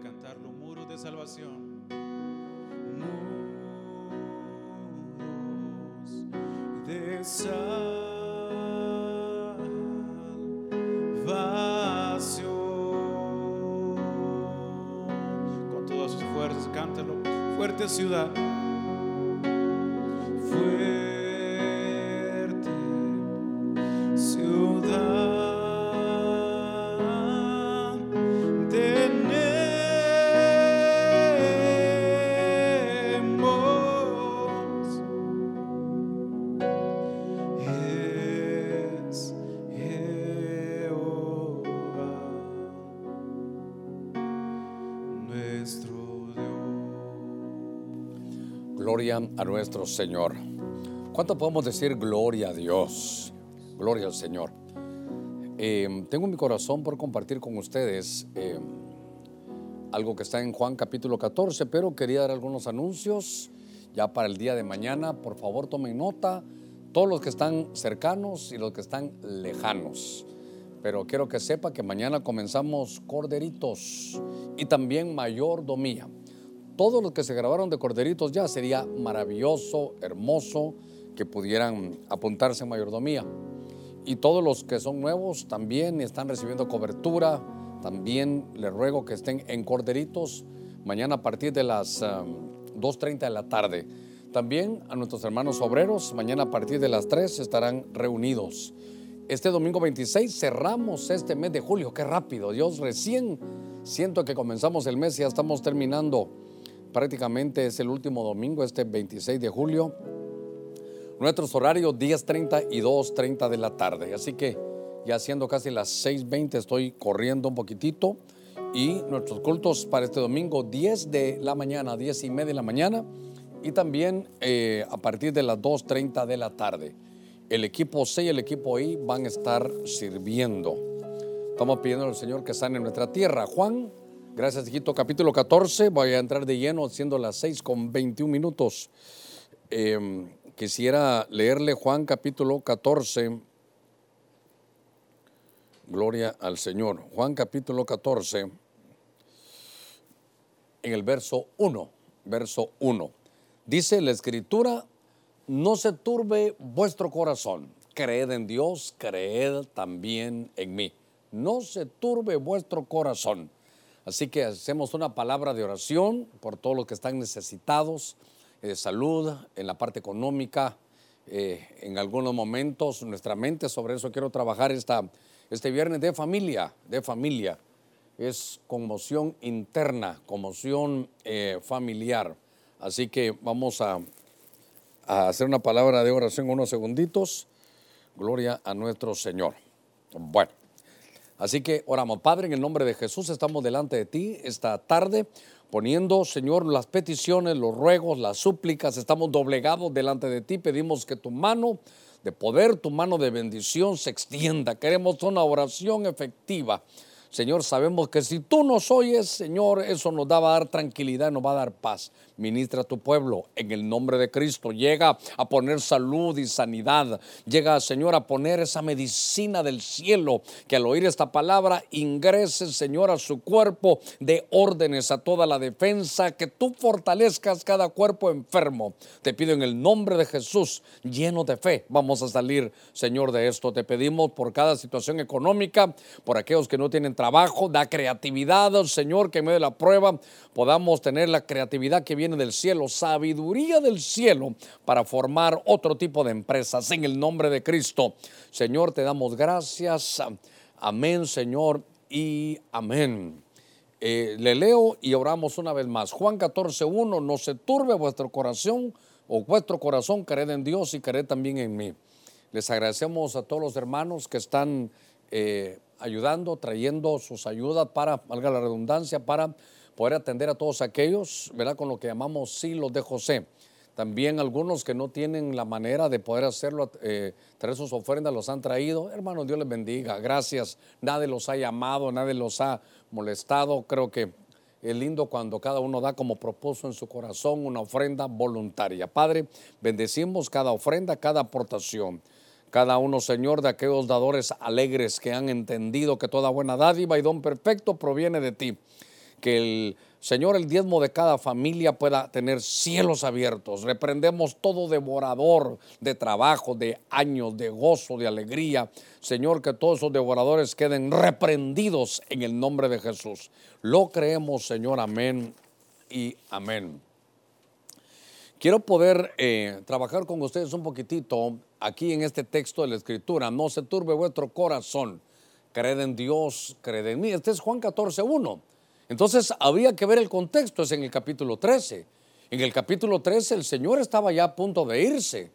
cantarlo, muros de salvación. Muros de salvación. Con todas sus fuerzas, cántalo. Fuerte ciudad. Gloria a nuestro Señor. ¿Cuánto podemos decir gloria a Dios? Gloria al Señor. Eh, tengo en mi corazón por compartir con ustedes eh, algo que está en Juan capítulo 14, pero quería dar algunos anuncios ya para el día de mañana. Por favor, tomen nota, todos los que están cercanos y los que están lejanos. Pero quiero que sepa que mañana comenzamos Corderitos y también Mayordomía. Todos los que se grabaron de Corderitos ya sería maravilloso, hermoso que pudieran apuntarse en Mayordomía. Y todos los que son nuevos también están recibiendo cobertura. También les ruego que estén en Corderitos mañana a partir de las um, 2.30 de la tarde. También a nuestros hermanos obreros, mañana a partir de las 3 estarán reunidos. Este domingo 26 cerramos este mes de julio. Qué rápido. Dios recién siento que comenzamos el mes y ya estamos terminando. Prácticamente es el último domingo, este 26 de julio. Nuestros horarios 10.30 y 2.30 de la tarde. Así que ya siendo casi las 6.20 estoy corriendo un poquitito. Y nuestros cultos para este domingo 10 de la mañana, 10 y media de la mañana. Y también eh, a partir de las 2.30 de la tarde. El equipo C y el equipo I van a estar sirviendo. Estamos pidiendo al Señor que sane nuestra tierra. Juan, gracias, hijito. Capítulo 14. Voy a entrar de lleno siendo las 6 con 21 minutos. Eh, quisiera leerle Juan capítulo 14. Gloria al Señor. Juan capítulo 14, en el verso 1. Verso 1. Dice la escritura, no se turbe vuestro corazón. Creed en Dios, creed también en mí. No se turbe vuestro corazón. Así que hacemos una palabra de oración por todos los que están necesitados de salud, en la parte económica. eh, en algunos momentos nuestra mente, sobre eso quiero trabajar esta, este viernes de familia, de familia. Es conmoción interna, conmoción eh, familiar. Así que vamos a, a hacer una palabra de oración unos segunditos. Gloria a nuestro Señor. Bueno. Así que oramos, Padre, en el nombre de Jesús estamos delante de ti esta tarde, poniendo, Señor, las peticiones, los ruegos, las súplicas, estamos doblegados delante de ti, pedimos que tu mano de poder, tu mano de bendición se extienda. Queremos una oración efectiva. Señor, sabemos que si tú nos oyes, Señor, eso nos va a dar tranquilidad, nos va a dar paz. Ministra a tu pueblo en el nombre de Cristo. Llega a poner salud y sanidad. Llega, Señor, a poner esa medicina del cielo que al oír esta palabra ingrese, Señor, a su cuerpo de órdenes, a toda la defensa, que tú fortalezcas cada cuerpo enfermo. Te pido en el nombre de Jesús, lleno de fe, vamos a salir, Señor, de esto. Te pedimos por cada situación económica, por aquellos que no tienen trabajo, da creatividad, Señor, que en medio de la prueba podamos tener la creatividad que viene del cielo, sabiduría del cielo para formar otro tipo de empresas en el nombre de Cristo. Señor, te damos gracias. Amén, Señor, y amén. Eh, le leo y oramos una vez más. Juan 14, 1, no se turbe vuestro corazón o vuestro corazón, creed en Dios y creed también en mí. Les agradecemos a todos los hermanos que están eh, ayudando, trayendo sus ayudas para, valga la redundancia, para poder atender a todos aquellos, ¿verdad? Con lo que llamamos silos de José. También algunos que no tienen la manera de poder hacerlo, eh, traer sus ofrendas, los han traído. Hermanos, Dios les bendiga. Gracias. Nadie los ha llamado, nadie los ha molestado. Creo que es lindo cuando cada uno da como propuso en su corazón una ofrenda voluntaria. Padre, bendecimos cada ofrenda, cada aportación. Cada uno, Señor, de aquellos dadores alegres que han entendido que toda buena dádiva y don perfecto proviene de ti. Que el Señor, el diezmo de cada familia pueda tener cielos abiertos. Reprendemos todo devorador de trabajo, de años, de gozo, de alegría. Señor, que todos esos devoradores queden reprendidos en el nombre de Jesús. Lo creemos, Señor. Amén y amén. Quiero poder eh, trabajar con ustedes un poquitito aquí en este texto de la Escritura. No se turbe vuestro corazón. Creed en Dios, creed en mí. Este es Juan 14, 1. Entonces había que ver el contexto, es en el capítulo 13. En el capítulo 13 el Señor estaba ya a punto de irse.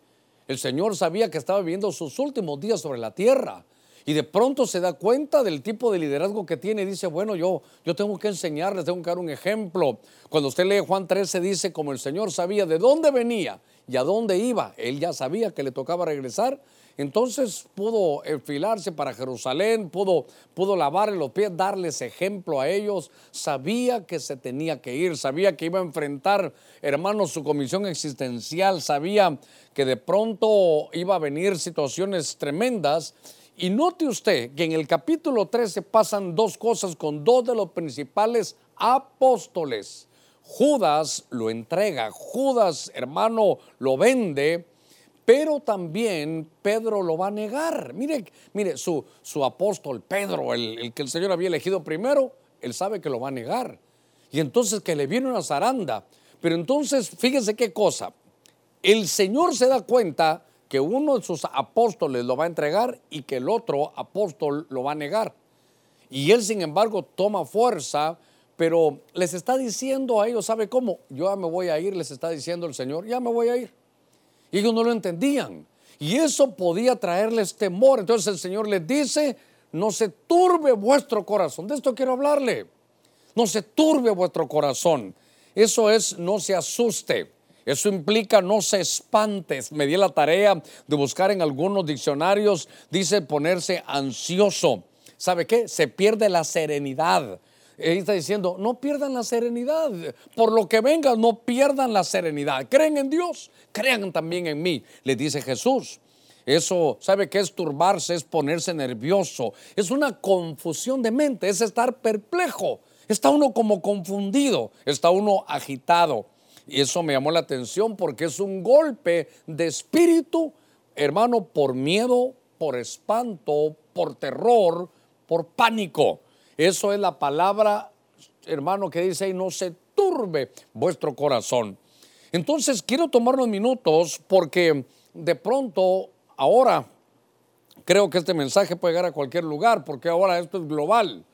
El Señor sabía que estaba viviendo sus últimos días sobre la tierra. Y de pronto se da cuenta del tipo de liderazgo que tiene y dice, bueno, yo, yo tengo que enseñarles, tengo que dar un ejemplo. Cuando usted lee Juan 13 dice, como el Señor sabía de dónde venía y a dónde iba, él ya sabía que le tocaba regresar entonces pudo enfilarse para Jerusalén, pudo, pudo lavarle los pies, darles ejemplo a ellos. Sabía que se tenía que ir, sabía que iba a enfrentar, hermanos, su comisión existencial, sabía que de pronto iba a venir situaciones tremendas. Y note usted que en el capítulo 13 pasan dos cosas con dos de los principales apóstoles. Judas lo entrega, Judas, hermano, lo vende pero también Pedro lo va a negar. Mire, mire su, su apóstol Pedro, el, que el Señor había elegido primero, él sabe que lo va a negar. Y entonces que le viene una zaranda. Pero entonces, fíjense qué cosa. El Señor se da cuenta que uno de sus apóstoles lo va a entregar y que el otro apóstol lo va a negar. Y él, sin embargo, toma fuerza, pero les está diciendo a ellos, ¿sabe cómo? Yo ya me voy a ir, les está diciendo el Señor, ya me voy a ir. Y ellos no lo entendían. Y eso podía traerles temor. Entonces el Señor les dice, no se turbe vuestro corazón. De esto quiero hablarle. No se turbe vuestro corazón. Eso es, no se asuste. Eso implica no se espantes. Me di la tarea de buscar en algunos diccionarios, dice ponerse ansioso. ¿Sabe qué? Se pierde la serenidad. Él está diciendo, no pierdan la serenidad. Por lo que venga, no pierdan la serenidad. Creen en Dios, crean también en mí, le dice Jesús. Eso, ¿sabe qué es turbarse? Es ponerse nervioso. Es una confusión de mente, es estar perplejo. Está uno como confundido, está uno agitado. Y eso me llamó la atención porque es un golpe de espíritu, hermano, por miedo, por espanto, por terror, por pánico. Eso es la palabra, hermano, que dice, y no se turbe vuestro corazón. Entonces, quiero tomar unos minutos porque de pronto, ahora, creo que este mensaje puede llegar a cualquier lugar, porque ahora esto es global.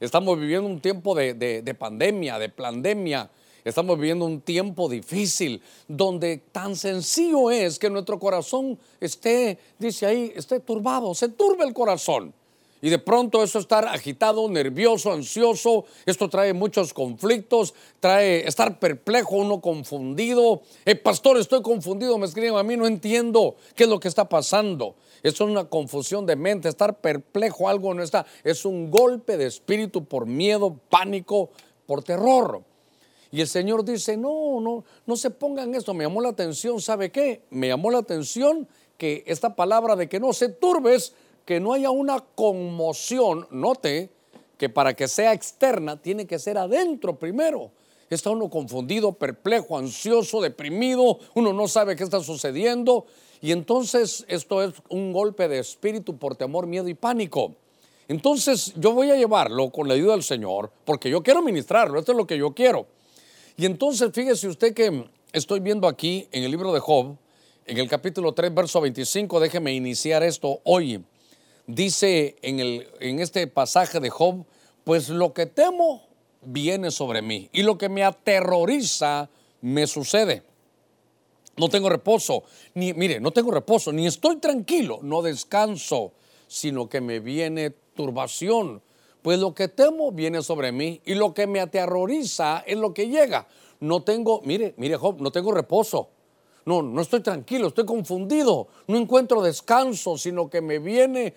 Estamos viviendo un tiempo de, de pandemia, de pandemia. Estamos viviendo un tiempo difícil donde tan sencillo es que nuestro corazón esté, dice ahí, esté turbado, se turbe el corazón. Y de pronto eso estar agitado, nervioso, ansioso, esto trae muchos conflictos, trae estar perplejo, uno confundido. Eh, pastor, estoy confundido, me escriben a mí, no entiendo qué es lo que está pasando. Eso es una confusión de mente, estar perplejo, algo no está. Es un golpe de espíritu por miedo, pánico, por terror. Y el Señor dice, no, no, no se pongan esto. Me llamó la atención, ¿sabe qué? Me llamó la atención que esta palabra de que no se turbes que no haya una conmoción, note que para que sea externa tiene que ser adentro primero. Está uno confundido, perplejo, ansioso, deprimido, uno no sabe qué está sucediendo y entonces esto es un golpe de espíritu por temor, miedo y pánico. Entonces yo voy a llevarlo con la ayuda del Señor porque yo quiero ministrarlo, esto es lo que yo quiero. Y entonces fíjese usted que estoy viendo aquí en el libro de Job, en el capítulo 3, verso 25, déjeme iniciar esto hoy dice en, el, en este pasaje de Job, pues lo que temo viene sobre mí y lo que me aterroriza me sucede. No tengo reposo, ni mire, no tengo reposo, ni estoy tranquilo, no descanso, sino que me viene turbación. Pues lo que temo viene sobre mí y lo que me aterroriza es lo que llega. No tengo, mire, mire Job, no tengo reposo. No, no estoy tranquilo, estoy confundido, no encuentro descanso, sino que me viene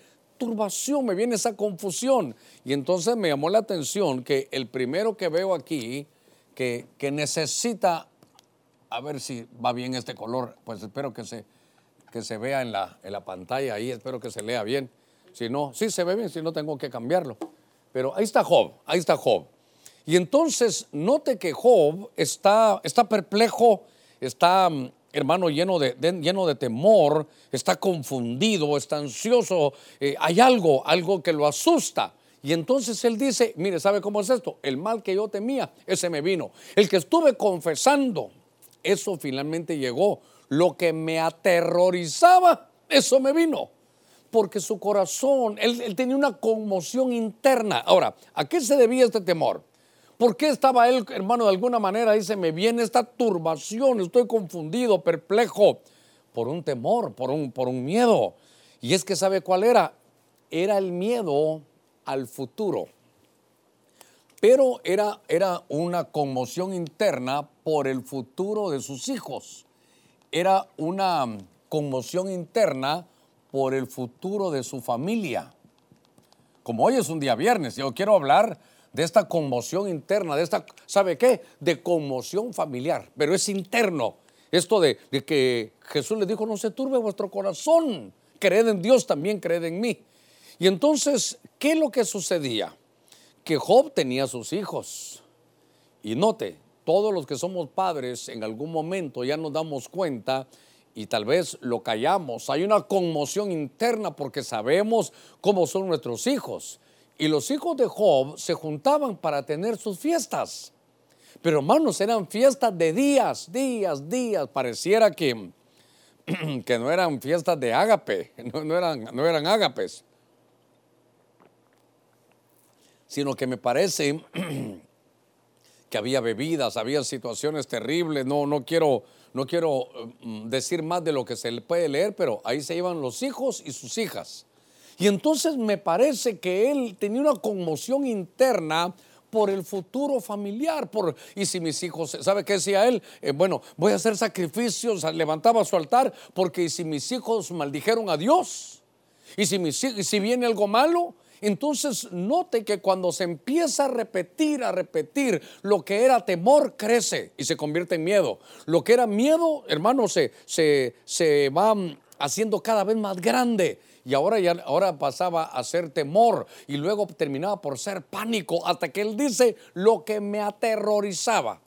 me viene esa confusión. Y entonces me llamó la atención que el primero que veo aquí, que, que necesita, a ver si va bien este color, pues espero que se, que se vea en la, en la pantalla ahí, espero que se lea bien. Si no, sí se ve bien, si no tengo que cambiarlo. Pero ahí está Job, ahí está Job. Y entonces note que Job está, está perplejo, está, mm, hermano, lleno de, lleno de temor, está confundido, está ansioso, eh, hay algo, algo que lo asusta. Y entonces él dice, mire, ¿sabe cómo es esto? El mal que yo temía, ese me vino. El que estuve confesando, eso finalmente llegó. Lo que me aterrorizaba, eso me vino porque su corazón, él tenía una conmoción interna. Ahora, ¿a qué se debía este temor? ¿Por qué estaba él, hermano, de alguna manera, dice, me viene esta turbación, estoy confundido, perplejo, por un temor, por un, por un miedo? Y es que sabe cuál era? Era el miedo al futuro. Pero era, era una conmoción interna por el futuro de sus hijos. Era una conmoción interna por el futuro de su familia. Como hoy es un día viernes, yo quiero hablar de esta conmoción interna, de esta, ¿sabe qué? De conmoción familiar, pero es interno. Esto de, que Jesús le dijo, no se turbe vuestro corazón, creed en Dios, también creed en mí. Y entonces, ¿qué es lo que sucedía? Que Job tenía sus hijos. Y note, todos los que somos padres en algún momento ya nos damos cuenta y tal vez lo callamos. Hay una conmoción interna porque sabemos cómo son nuestros hijos. Y los hijos de Job se juntaban para tener sus fiestas. Pero hermanos, eran fiestas de días, días, días. Pareciera que, que no eran fiestas de ágape, no, eran, no eran ágapes. Sino que me parece que había bebidas, había situaciones terribles. No, no quiero, no quiero mm, decir más de lo que se puede leer, pero ahí se iban los hijos y sus hijas. Y entonces me parece que él tenía una conmoción interna por el futuro familiar, por, y si mis hijos, ¿sabe qué decía él? Eh, bueno, voy a hacer sacrificios, levantaba su altar, porque si mis hijos maldijeron a Dios, y y si viene algo malo, entonces note que cuando se empieza a repetir, a repetir, lo que era temor crece y se convierte en miedo. Lo que era miedo, hermano, se, se, se va mm, haciendo cada vez más grande. Y ahora, ya, ahora pasaba a ser temor y luego terminaba por ser pánico hasta que él dice lo que me aterrorizaba.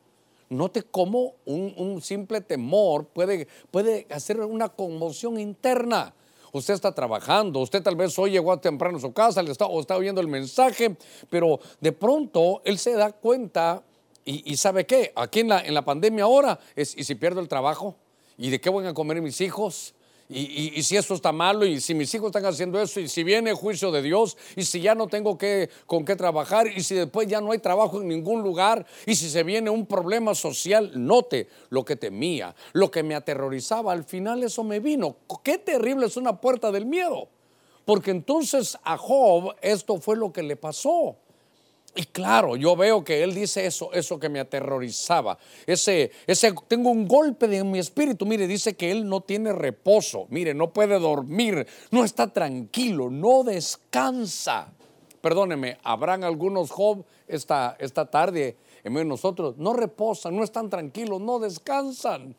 Note cómo un, un simple temor puede, puede hacer una conmoción interna. Usted está trabajando, usted tal vez hoy llegó temprano a su casa le está, o está oyendo el mensaje, pero de pronto él se da cuenta y, sabe qué, aquí en la, en la pandemia ahora ¿y si pierdo el trabajo? ¿Y de qué van a comer mis hijos? Y, si eso está malo, y si mis hijos están haciendo eso, y si viene juicio de Dios, y si ya no tengo que, con qué trabajar, y si después ya no hay trabajo en ningún lugar, y si se viene un problema social, note lo que temía, lo que me aterrorizaba, al final eso me vino. Qué terrible es una puerta del miedo, porque entonces a Job esto fue lo que le pasó. Y claro, yo veo que él dice eso, eso que me aterrorizaba. Ese, ese, tengo un golpe de mi espíritu. Mire, dice que él no tiene reposo. Mire, no puede dormir, no está tranquilo, no descansa. Perdóneme, habrán algunos Job esta, esta tarde en medio de nosotros, no reposan, no están tranquilos, no descansan.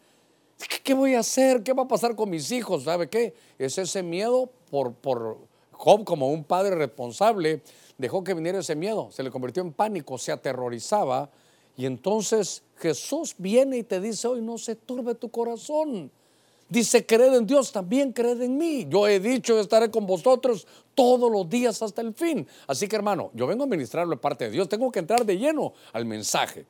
¿Qué, qué voy a hacer? ¿Qué va a pasar con mis hijos? ¿Sabe qué? Es ese miedo por, por Job como un padre responsable, dejó que viniera ese miedo, se le convirtió en pánico, se aterrorizaba. Y entonces Jesús viene y te dice, hoy no se turbe tu corazón. Dice, creed en Dios, también creed en mí. Yo he dicho, estaré con vosotros todos los días hasta el fin. Así que hermano, yo vengo a ministrarlo de parte de Dios, tengo que entrar de lleno al mensaje.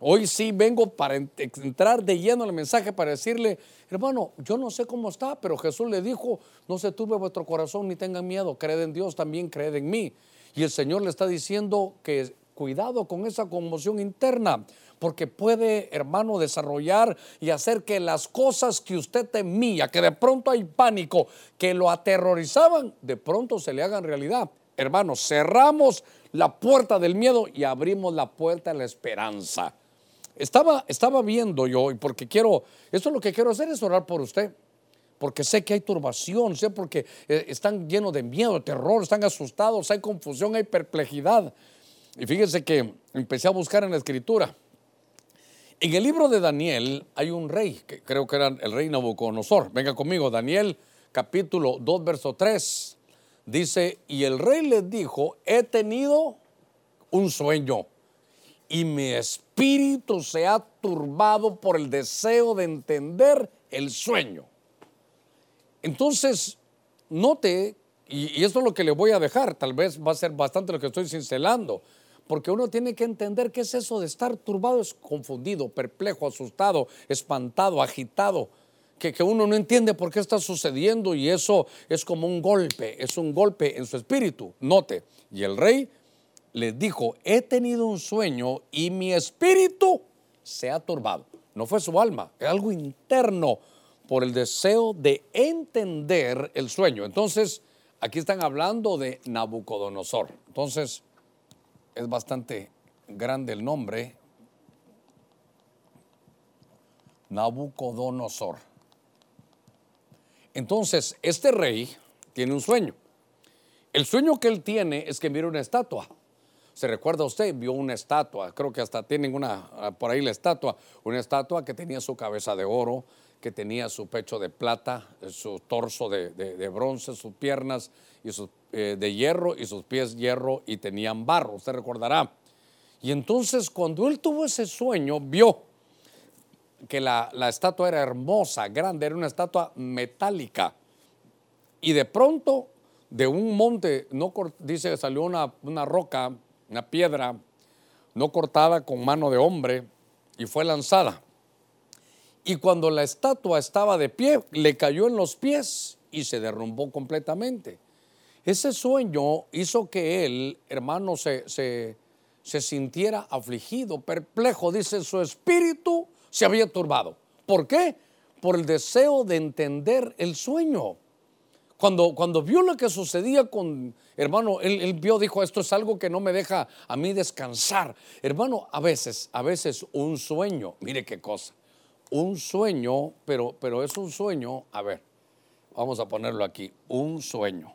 Hoy sí vengo para en- entrar de lleno al mensaje para decirle, hermano, yo no sé cómo está, pero Jesús le dijo, no se turbe vuestro corazón ni tengan miedo, creed en Dios, también creed en mí. Y el Señor le está diciendo que cuidado con esa conmoción interna, porque puede, hermano, desarrollar y hacer que las cosas que usted temía, que de pronto hay pánico, que lo aterrorizaban, de pronto se le hagan realidad. Hermano, cerramos la puerta del miedo y abrimos la puerta a la esperanza. Estaba, estaba viendo yo, y porque quiero, esto lo que quiero hacer es orar por usted porque sé que hay turbación, sé porque eh, están llenos de miedo, de terror, están asustados, hay confusión, hay perplejidad. Y fíjense que empecé a buscar en la escritura. En el libro de Daniel hay un rey, que creo que era el rey Nabucodonosor. Venga conmigo, Daniel capítulo 2, verso 3. Dice, y el rey les dijo, he tenido un sueño y mi espíritu se ha turbado por el deseo de entender el sueño. Entonces, note, y, esto es lo que le voy a dejar, tal vez va a ser bastante lo que estoy cincelando, porque uno tiene que entender qué es eso de estar turbado, es confundido, perplejo, asustado, espantado, agitado, que, que, uno no entiende por qué está sucediendo y eso es como un golpe, es un golpe en su espíritu. Note, y el rey le dijo, he tenido un sueño y mi espíritu se ha turbado. No fue su alma, es algo interno por el deseo de entender el sueño. Entonces, aquí están hablando de Nabucodonosor. Entonces, es bastante grande el nombre. Nabucodonosor. Entonces, este rey tiene un sueño. El sueño que él tiene es que mira una estatua. ¿Se recuerda usted? Vio una estatua, creo que hasta tienen una, por ahí la estatua, una estatua que tenía su cabeza de oro, que tenía su pecho de plata, su torso de, bronce, sus piernas eh, de hierro y sus pies hierro y tenían barro, usted recordará. Y entonces cuando él tuvo ese sueño, vio que la, estatua era hermosa, grande, era una estatua metálica. Y de pronto, de un monte, no dice salió una, una roca, una piedra, no cortada con mano de hombre, y fue lanzada. Y cuando la estatua estaba de pie, le cayó en los pies y se derrumbó completamente. Ese sueño hizo que él, hermano, se, sintiera afligido, perplejo. Dice, su espíritu se había turbado. ¿Por qué? Por el deseo de entender el sueño. Cuando, cuando vio lo que sucedía con, hermano, él, él, vio, dijo, esto es algo que no me deja a mí descansar. Hermano, a veces, a veces un sueño, mire qué cosa, un sueño, pero, pero es un sueño, a ver, vamos a ponerlo aquí, un sueño.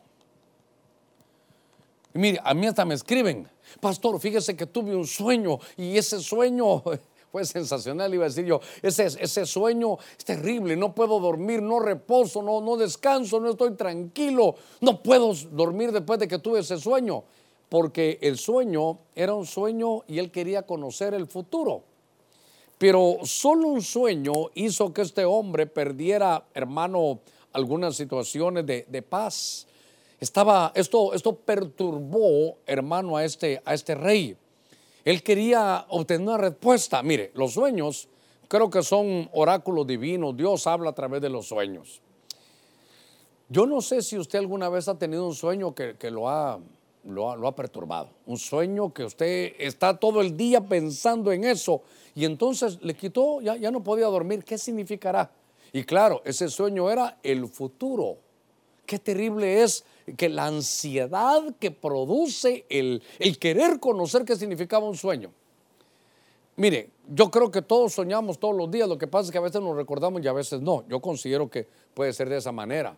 Y mire, a mí hasta me escriben, pastor, fíjese que tuve un sueño y ese sueño fue sensacional, iba a decir yo, ese, ese sueño es terrible, no puedo dormir, no reposo, no, no descanso, no estoy tranquilo, no puedo dormir después de que tuve ese sueño, porque el sueño era un sueño y él quería conocer el futuro. Pero solo un sueño hizo que este hombre perdiera, hermano, algunas situaciones de, de paz. Estaba, esto, esto perturbó, hermano, a este, a este rey. Él quería obtener una respuesta. Mire, los sueños creo que son oráculos divinos. Dios habla a través de los sueños. Yo no sé si usted alguna vez ha tenido un sueño que, que lo, ha, lo, ha, perturbado. Un sueño que usted está todo el día pensando en eso y entonces le quitó, ya, ya no podía dormir. ¿Qué significará? Y claro, ese sueño era el futuro. Qué terrible es que la ansiedad que produce el, el, querer conocer qué significaba un sueño. Mire, yo creo que todos soñamos todos los días, lo que pasa es que a veces nos recordamos y a veces no. Yo considero que puede ser de esa manera.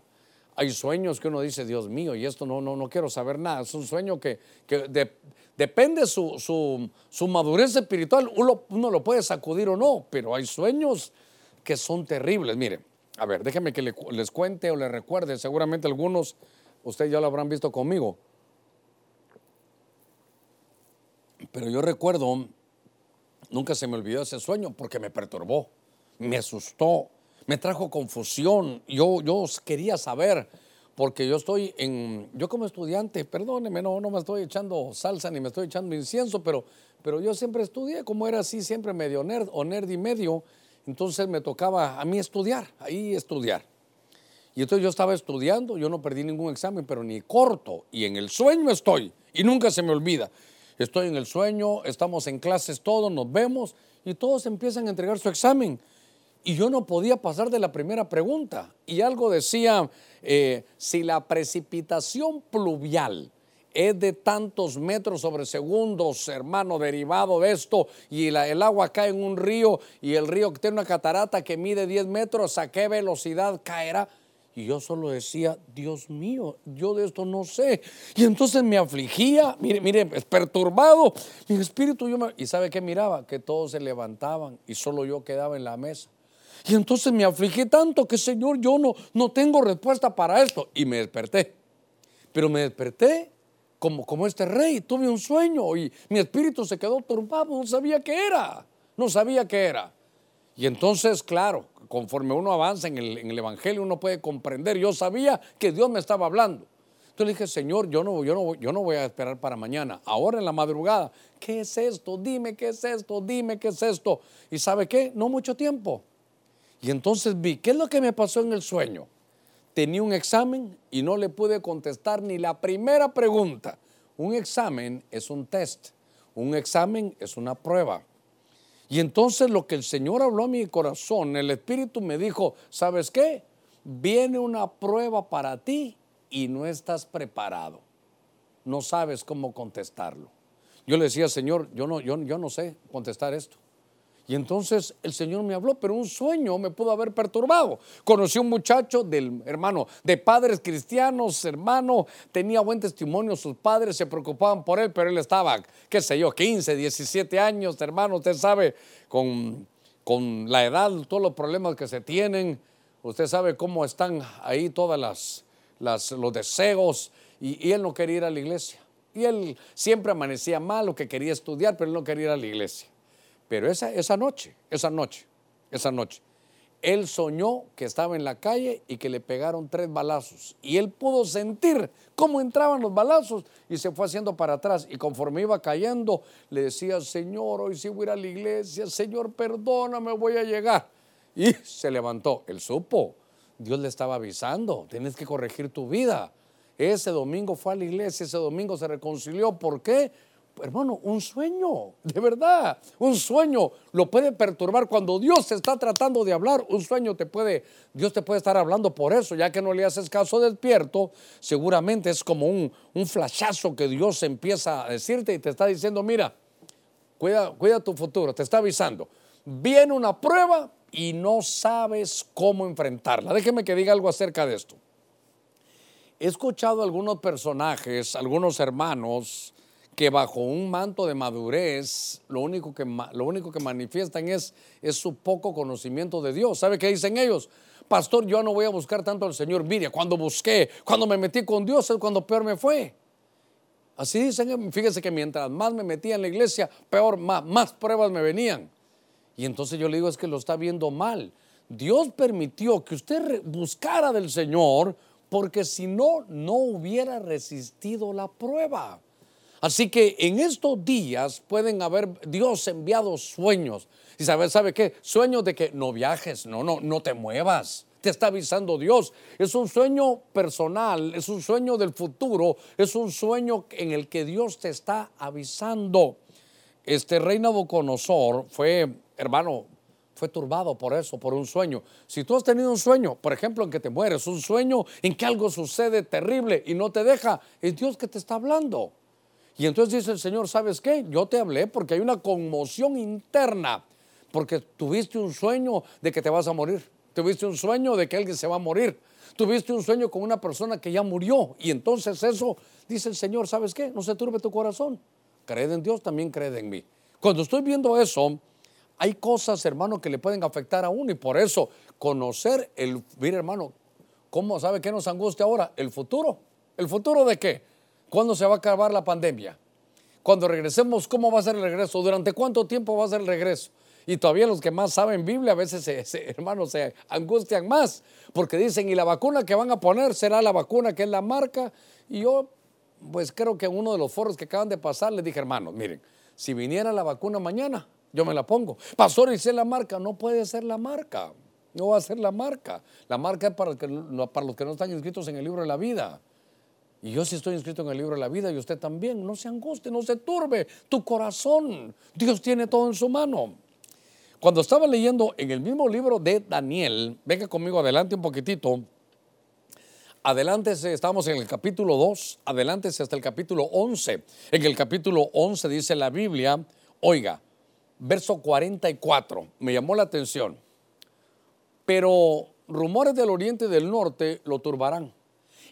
Hay sueños que uno dice, Dios mío, y esto no, no, no quiero saber nada. Es un sueño que, que de, depende su, su, madurez espiritual, uno, lo puede sacudir o no, pero hay sueños que son terribles. Mire, a ver, déjenme que le, les cuente o les recuerde, seguramente algunos ustedes ya lo habrán visto conmigo. Pero yo recuerdo, nunca se me olvidó ese sueño porque me perturbó, me asustó, me trajo confusión. Yo, yo quería saber, porque yo estoy en, yo como estudiante, perdóneme, no, no me estoy echando salsa ni me estoy echando incienso, pero, pero yo siempre estudié, como era así, siempre medio nerd o nerd y medio, entonces me tocaba a mí estudiar, ahí estudiar. Y entonces yo estaba estudiando, yo no perdí ningún examen, pero ni corto. Y en el sueño estoy, y nunca se me olvida. Estoy en el sueño, estamos en clases todos, nos vemos, y todos empiezan a entregar su examen. Y yo no podía pasar de la primera pregunta. Y algo decía, eh, si la precipitación pluvial es de tantos metros sobre segundos, hermano, derivado de esto, y el agua cae en un río, y el río tiene una catarata que mide 10 metros, ¿a qué velocidad caerá? Y yo solo decía, Dios mío, yo de esto no sé. Y entonces me afligía, mire, mire, perturbado, mi espíritu. Yo me, y sabe qué miraba? Que todos se levantaban y solo yo quedaba en la mesa. Y entonces me afligí tanto que, Señor, yo no, no tengo respuesta para esto. Y me desperté. Pero me desperté como, como este rey, tuve un sueño y mi espíritu se quedó turbado, no sabía qué era, no sabía qué era. Y entonces, claro, conforme uno avanza en el, en el Evangelio, uno puede comprender, yo sabía que Dios me estaba hablando. Entonces le dije, Señor, yo no, yo, no, yo no voy a esperar para mañana, ahora en la madrugada, ¿qué es esto? Dime qué es esto, dime qué es esto. ¿Y sabe qué? No mucho tiempo. Y entonces vi, ¿qué es lo que me pasó en el sueño? tenía un examen y no le pude contestar ni la primera pregunta. Un examen es un test, un examen es una prueba. Y entonces lo que el Señor habló a mi corazón, el Espíritu me dijo, ¿sabes qué? Viene una prueba para ti y no estás preparado. No sabes cómo contestarlo. Yo le decía, Señor, yo no, yo, yo no sé contestar esto. Y entonces el Señor me habló, pero un sueño me pudo haber perturbado. Conocí un muchacho del hermano, de padres cristianos, hermano, tenía buen testimonio, sus padres se preocupaban por él, pero él estaba, qué sé yo, 15, 17 años, hermano, usted sabe, con, con la edad, todos los problemas que se tienen, usted sabe cómo están ahí todas las, las los deseos, y, y él no quería ir a la iglesia. Y él siempre amanecía mal, lo que quería estudiar, pero él no quería ir a la iglesia. Pero esa, esa noche, esa noche, esa noche, él soñó que estaba en la calle y que le pegaron tres balazos. Y él pudo sentir cómo entraban los balazos y se fue haciendo para atrás. Y conforme iba cayendo, le decía, Señor, hoy sí voy a ir a la iglesia, Señor, perdóname, voy a llegar. Y se levantó. Él supo, Dios le estaba avisando, tienes que corregir tu vida. Ese domingo fue a la iglesia, ese domingo se reconcilió. ¿Por qué? Hermano, un sueño, de verdad, un sueño lo puede perturbar cuando Dios está tratando de hablar, un sueño te puede, Dios te puede estar hablando por eso, ya que no le haces caso despierto, seguramente es como un, un flashazo que Dios empieza a decirte y te está diciendo, mira, cuida, cuida tu futuro, te está avisando, viene una prueba y no sabes cómo enfrentarla. Déjeme que diga algo acerca de esto. He escuchado algunos personajes, algunos hermanos, que bajo un manto de madurez lo único que, lo único que manifiestan es, es su poco conocimiento de Dios. ¿Sabe qué dicen ellos? Pastor, yo no voy a buscar tanto al Señor. Mire, cuando busqué, cuando me metí con Dios es cuando peor me fue. Así dicen, fíjese que mientras más me metía en la iglesia, peor, más, más pruebas me venían. Y entonces yo le digo, es que lo está viendo mal. Dios permitió que usted buscara del Señor porque si no, no hubiera resistido la prueba. Así que en estos días pueden haber Dios enviado sueños. Y sabe, ¿sabe qué? Sueños de que no viajes, no, no, no te muevas. Te está avisando Dios. Es un sueño personal, es un sueño del futuro, es un sueño en el que Dios te está avisando. Este rey Nabucodonosor fue, hermano, fue turbado por eso, por un sueño. Si tú has tenido un sueño, por ejemplo, en que te mueres, un sueño en que algo sucede terrible y no te deja, es Dios que te está hablando. Y entonces dice el Señor, ¿sabes qué? Yo te hablé porque hay una conmoción interna, porque tuviste un sueño de que te vas a morir, tuviste un sueño de que alguien se va a morir, tuviste un sueño con una persona que ya murió. Y entonces eso, dice el Señor, ¿sabes qué? No se turbe tu corazón. Cree en Dios, también cree en mí. Cuando estoy viendo eso, hay cosas, hermano, que le pueden afectar a uno y por eso conocer el, mire hermano, ¿cómo sabe qué nos angustia ahora? El futuro. ¿El futuro de qué? ¿Cuándo se va a acabar la pandemia? Cuando regresemos, ¿cómo va a ser el regreso? ¿Durante cuánto tiempo va a ser el regreso? Y todavía los que más saben Biblia a veces, se, hermanos, se angustian más, porque dicen, y la vacuna que van a poner será la vacuna que es la marca. Y yo, pues creo que en uno de los foros que acaban de pasar, les dije, hermanos, miren, si viniera la vacuna mañana, yo me la pongo. Pastor, ¿y si la marca? No puede ser la marca, no va a ser la marca. La marca es para, para los que no están inscritos en el libro de la vida. Y yo sí estoy inscrito en el libro de la vida y usted también. No se anguste, no se turbe tu corazón. Dios tiene todo en su mano. Cuando estaba leyendo en el mismo libro de Daniel, venga conmigo adelante un poquitito. Adelántese, estamos en el capítulo 2, adelántese hasta el capítulo 11. En el capítulo 11 dice la Biblia, oiga, verso 44, me llamó la atención. Pero rumores del oriente y del norte lo turbarán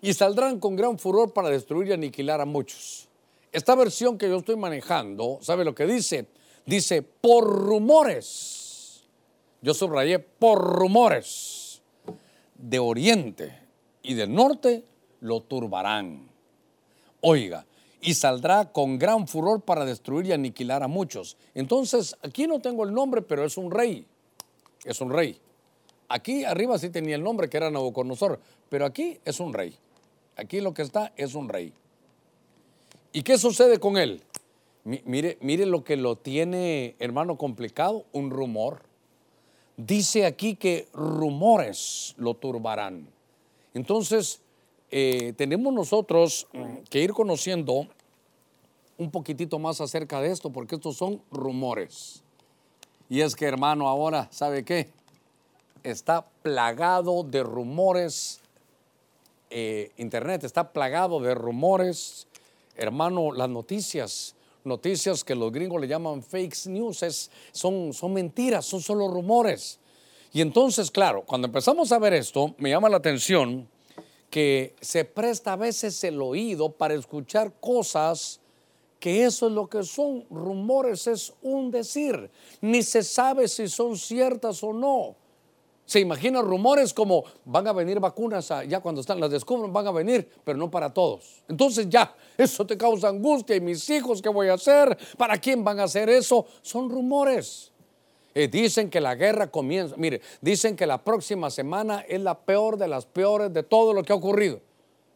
y saldrán con gran furor para destruir y aniquilar a muchos. Esta versión que yo estoy manejando, ¿sabe lo que dice? Dice, por rumores, yo subrayé, por rumores de oriente y del norte lo turbarán. Oiga, y saldrá con gran furor para destruir y aniquilar a muchos. Entonces, aquí no tengo el nombre, pero es un rey. Es un rey. Aquí arriba sí tenía el nombre que era Nabucodonosor, pero aquí es un rey. Aquí lo que está es un rey. ¿Y qué sucede con él? Mire, mire lo que lo tiene, hermano, complicado, un rumor. Dice aquí que rumores lo turbarán. Entonces, eh, tenemos nosotros que ir conociendo un poquitito más acerca de esto, porque estos son rumores. Y es que, hermano, ahora, ¿sabe qué? Está plagado de rumores, eh, Internet está plagado de rumores, hermano, las noticias, noticias que los gringos le llaman fake news, son, son mentiras, son solo rumores. Y entonces, claro, cuando empezamos a ver esto, me llama la atención que se presta a veces el oído para escuchar cosas que eso es lo que son. Rumores es un decir. Ni se sabe si son ciertas o no. Se imaginan rumores como van a venir vacunas, ya cuando están, las descubren, van a venir, pero no para todos. Entonces ya, eso te causa angustia y mis hijos, ¿qué voy a hacer? ¿Para quién van a hacer eso? Son rumores. Eh, dicen que la guerra comienza, mire, dicen que la próxima semana es la peor de las peores de todo lo que ha ocurrido.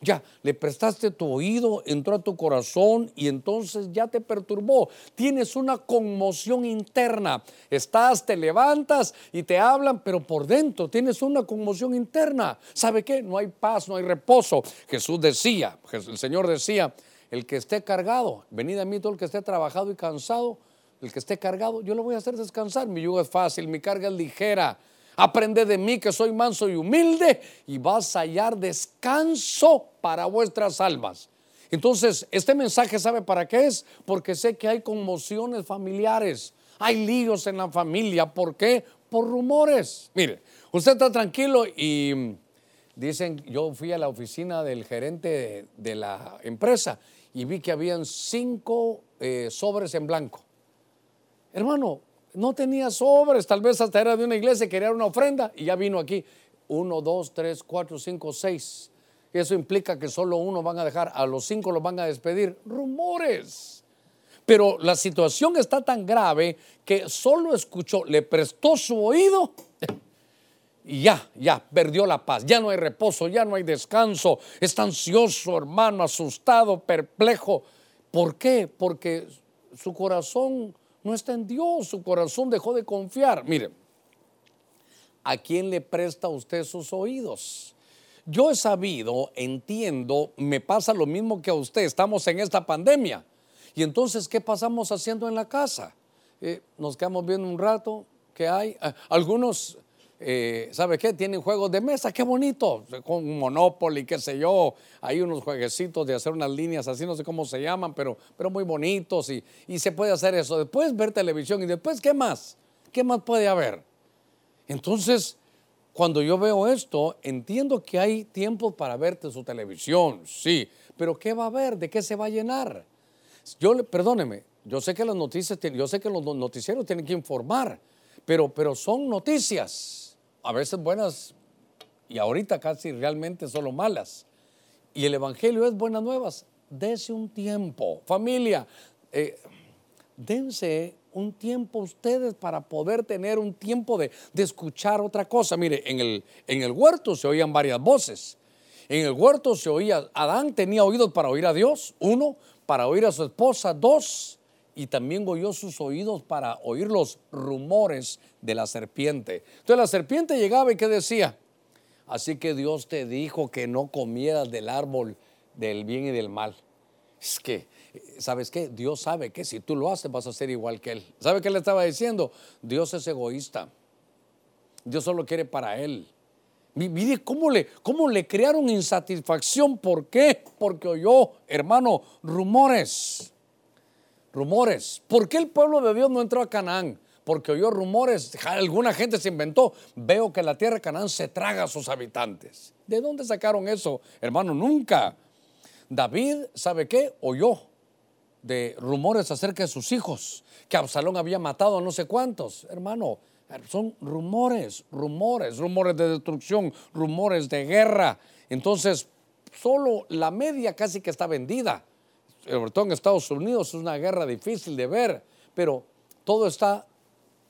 Ya, le prestaste tu oído, entró a tu corazón y entonces ya te perturbó. Tienes una conmoción interna. Estás, te levantas y te hablan, pero por dentro tienes una conmoción interna. ¿Sabe qué? No hay paz, no hay reposo. Jesús decía, el Señor decía, el que esté cargado, venid a mí todo el que esté trabajado y cansado, el que esté cargado, yo lo voy a hacer descansar. Mi yugo es fácil, mi carga es ligera. Aprende de mí que soy manso y humilde y vas a hallar descanso para vuestras almas. Entonces, este mensaje sabe para qué es? Porque sé que hay conmociones familiares, hay líos en la familia. ¿Por qué? Por rumores. Mire, usted está tranquilo y dicen, yo fui a la oficina del gerente de, la empresa y vi que habían cinco eh, sobres en blanco. Hermano, no tenía sobres, tal vez hasta era de una iglesia, quería una ofrenda y ya vino aquí. Uno, dos, tres, cuatro, cinco, seis. Eso implica que solo uno van a dejar, a los cinco los van a despedir. Rumores. Pero la situación está tan grave que solo escuchó, le prestó su oído y ya, ya, perdió la paz. Ya no hay reposo, ya no hay descanso. Está ansioso, hermano, asustado, perplejo. ¿Por qué? Porque su corazón no está en Dios, su corazón dejó de confiar. Mire, ¿a quién le presta usted sus oídos? Yo he sabido, entiendo, me pasa lo mismo que a usted, estamos en esta pandemia. Y entonces, ¿qué pasamos haciendo en la casa? Eh, nos quedamos viendo un rato, ¿qué hay? Ah, algunos eh, ¿sabe qué? Tienen juegos de mesa, qué bonito, con Monopoly, qué sé yo, hay unos jueguecitos de hacer unas líneas así, no sé cómo se llaman, pero, pero muy bonitos y, y se puede hacer eso. Después ver televisión y después, ¿qué más? ¿Qué más puede haber? Entonces, cuando yo veo esto, entiendo que hay tiempo para verte su televisión, sí, pero ¿qué va a haber? ¿De qué se va a llenar? Yo, perdóneme, yo sé que las noticias, yo sé que los noticieros tienen que informar, pero, pero son noticias a veces buenas y ahorita casi realmente solo malas. Y el Evangelio es buenas nuevas. Dese un tiempo. Familia, eh, dense un tiempo ustedes para poder tener un tiempo de, escuchar otra cosa. Mire, en el, en el huerto se oían varias voces. En el huerto se oía, Adán tenía oídos para oír a Dios, uno, para oír a su esposa, dos, y también oyó sus oídos para oír los rumores de la serpiente. Entonces la serpiente llegaba y ¿qué decía? Así que Dios te dijo que no comieras del árbol del bien y del mal. Es que, ¿sabes qué? Dios sabe que si tú lo haces vas a ser igual que Él. ¿Sabe qué le estaba diciendo? Dios es egoísta. Dios solo quiere para Él. Mire cómo le, cómo le crearon insatisfacción. ¿Por qué? Porque oyó, hermano, rumores rumores. ¿Por qué el pueblo de Dios no entró a Canaán? Porque oyó rumores, alguna gente se inventó. Veo que la tierra de Canaán se traga a sus habitantes. ¿De dónde sacaron eso? Hermano, nunca. David, ¿sabe qué? Oyó de rumores acerca de sus hijos, que Absalón había matado a no sé cuántos. Hermano, son rumores, rumores, rumores de destrucción, rumores de guerra. Entonces, solo la media casi que está vendida sobre todo en Estados Unidos, es una guerra difícil de ver, pero todo está,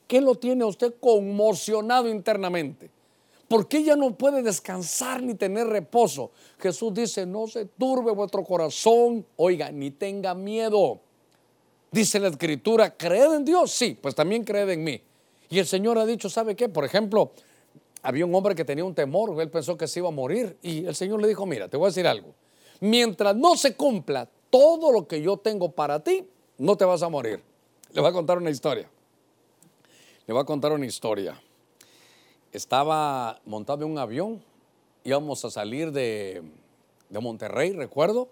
¿qué lo tiene usted conmocionado internamente? ¿Por qué ya no puede descansar ni tener reposo? Jesús dice, no se turbe vuestro corazón, oiga, ni tenga miedo. Dice la escritura, ¿creed en Dios? Sí, pues también creed en mí. Y el Señor ha dicho, ¿sabe qué? Por ejemplo, había un hombre que tenía un temor, él pensó que se iba a morir y el Señor le dijo, mira, te voy a decir algo, mientras no se cumpla todo lo que yo tengo para ti, no te vas a morir. Le voy a contar una historia. Le voy a contar una historia. Estaba montado en un avión, íbamos a salir de, de Monterrey, recuerdo.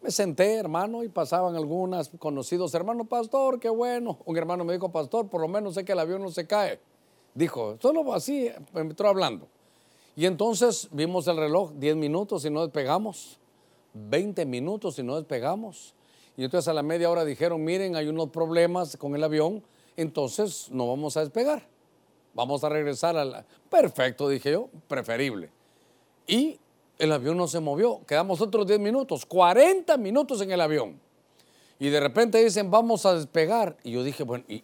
Me senté, hermano, y pasaban algunos conocidos, hermano pastor, qué bueno. Un hermano me dijo, pastor, por lo menos sé que el avión no se cae. Dijo, solo así, me entró hablando. Y entonces vimos el reloj, 10 minutos y no despegamos, 20 minutos y no despegamos. Y entonces a la media hora dijeron, miren, hay unos problemas con el avión, entonces no vamos a despegar. Vamos a regresar a la... Perfecto, dije yo, preferible. Y el avión no se movió. Quedamos otros 10 minutos, 40 minutos en el avión. Y de repente dicen, vamos a despegar. Y yo dije, bueno, y,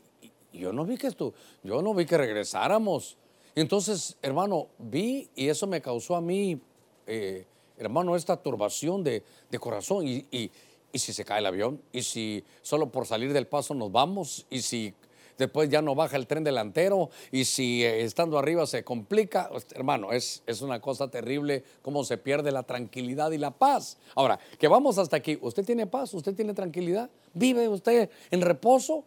yo no vi que esto, yo no vi que regresáramos. Entonces, hermano, vi y eso me causó a mí, eh, hermano, esta turbación de, corazón. Y, si se cae el avión, y si solo por salir del paso nos vamos, y si después ya no baja el tren delantero y si eh, estando arriba se complica, hermano, es, es una cosa terrible cómo se pierde la tranquilidad y la paz. Ahora, que vamos hasta aquí, ¿usted tiene paz? ¿Usted tiene tranquilidad? ¿Vive usted en reposo?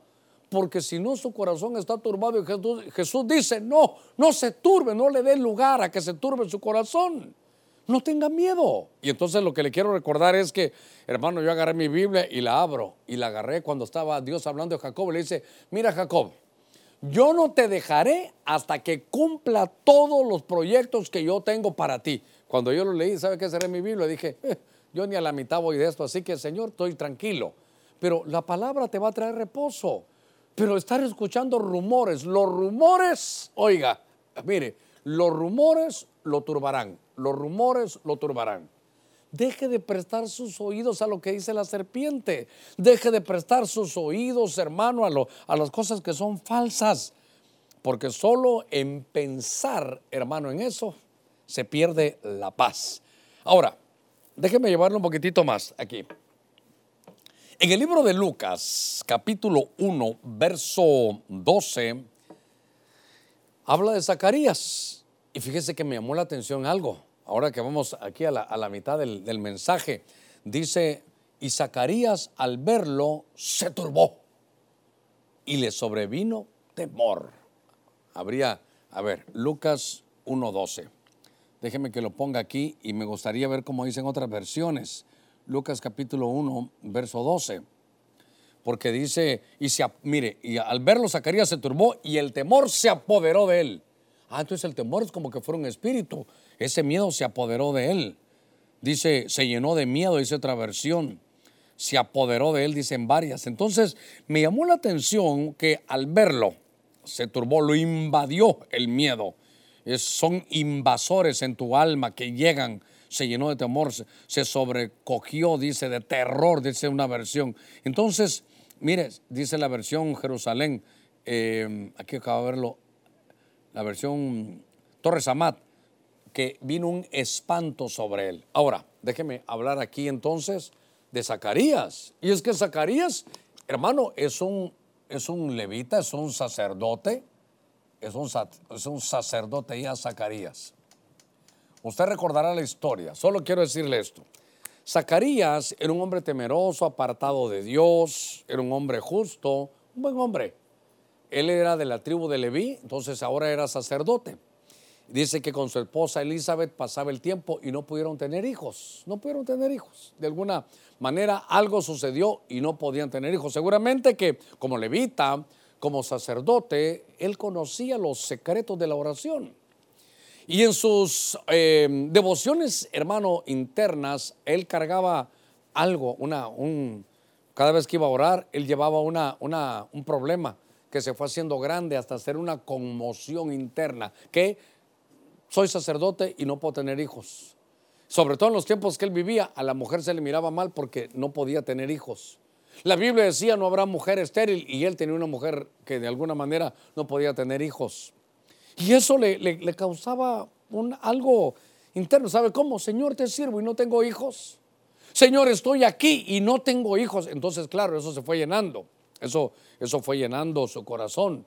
Porque si no, su corazón está turbado y Jesús, Jesús dice, no, no se turbe, no le dé lugar a que se turbe su corazón no tenga miedo. Y entonces lo que le quiero recordar es que, hermano, yo agarré mi Biblia y la abro. Y la agarré cuando estaba Dios hablando de Jacob. Le dice, mira Jacob, yo no te dejaré hasta que cumpla todos los proyectos que yo tengo para ti. Cuando yo lo leí, ¿sabe qué será mi Biblia? Dije, eh, yo ni a la mitad voy de esto, así que Señor, estoy tranquilo. Pero la palabra te va a traer reposo. Pero estar escuchando rumores, los rumores, oiga, mire, los rumores lo turbarán los rumores lo turbarán. Deje de prestar sus oídos a lo que dice la serpiente. Deje de prestar sus oídos, hermano, a, a las cosas que son falsas. Porque solo en pensar, hermano, en eso, se pierde la paz. Ahora, déjeme llevarlo un poquitito más aquí. En el libro de Lucas, capítulo 1, verso 12, habla de Zacarías. Y fíjese que me llamó la atención algo ahora que vamos aquí a la, mitad del, mensaje, dice, y Zacarías al verlo se turbó y le sobrevino temor. Habría, a ver, Lucas 1.12. Déjeme que lo ponga aquí y me gustaría ver cómo dicen otras versiones. Lucas capítulo 1, verso 12. Porque dice, y se, mire, y al verlo Zacarías se turbó y el temor se apoderó de él. Ah, entonces el temor es como que fuera un espíritu. Ese miedo se apoderó de él. Dice, se llenó de miedo, dice otra versión. Se apoderó de él, dicen varias. Entonces me llamó la atención que al verlo, se turbó, lo invadió el miedo. son invasores en tu alma que llegan, se llenó de temor, se, sobrecogió, dice, de terror, dice una versión. Entonces, mire, dice la versión Jerusalén, eh, aquí acabo de verlo, la versión Torres Amat, que vino un espanto sobre él. Ahora, déjeme hablar aquí entonces de Zacarías. Y es que Zacarías, hermano, es un, es un levita, es un sacerdote, es un, es un sacerdote ya Zacarías. Usted recordará la historia, solo quiero decirle esto. Zacarías era un hombre temeroso, apartado de Dios, era un hombre justo, un buen hombre. Él era de la tribu de Leví, entonces ahora era sacerdote. Dice que con su esposa Elizabeth pasaba el tiempo y no pudieron tener hijos. No pudieron tener hijos. De alguna manera algo sucedió y no podían tener hijos. Seguramente que como levita, como sacerdote, él conocía los secretos de la oración. Y en sus eh, devociones, hermano, internas, él cargaba algo, una, un, cada vez que iba a orar, él llevaba una, una, un problema que se fue haciendo grande hasta hacer una conmoción interna, que soy sacerdote y no puedo tener hijos. Sobre todo en los tiempos que él vivía, a la mujer se le miraba mal porque no podía tener hijos. La Biblia decía no habrá mujer estéril y él tenía una mujer que de alguna manera no podía tener hijos. Y eso le, causaba un, algo interno. ¿Sabe cómo? Señor, te sirvo y no tengo hijos. Señor, estoy aquí y no tengo hijos. Entonces, claro, eso se fue llenando. Eso, eso fue llenando su corazón.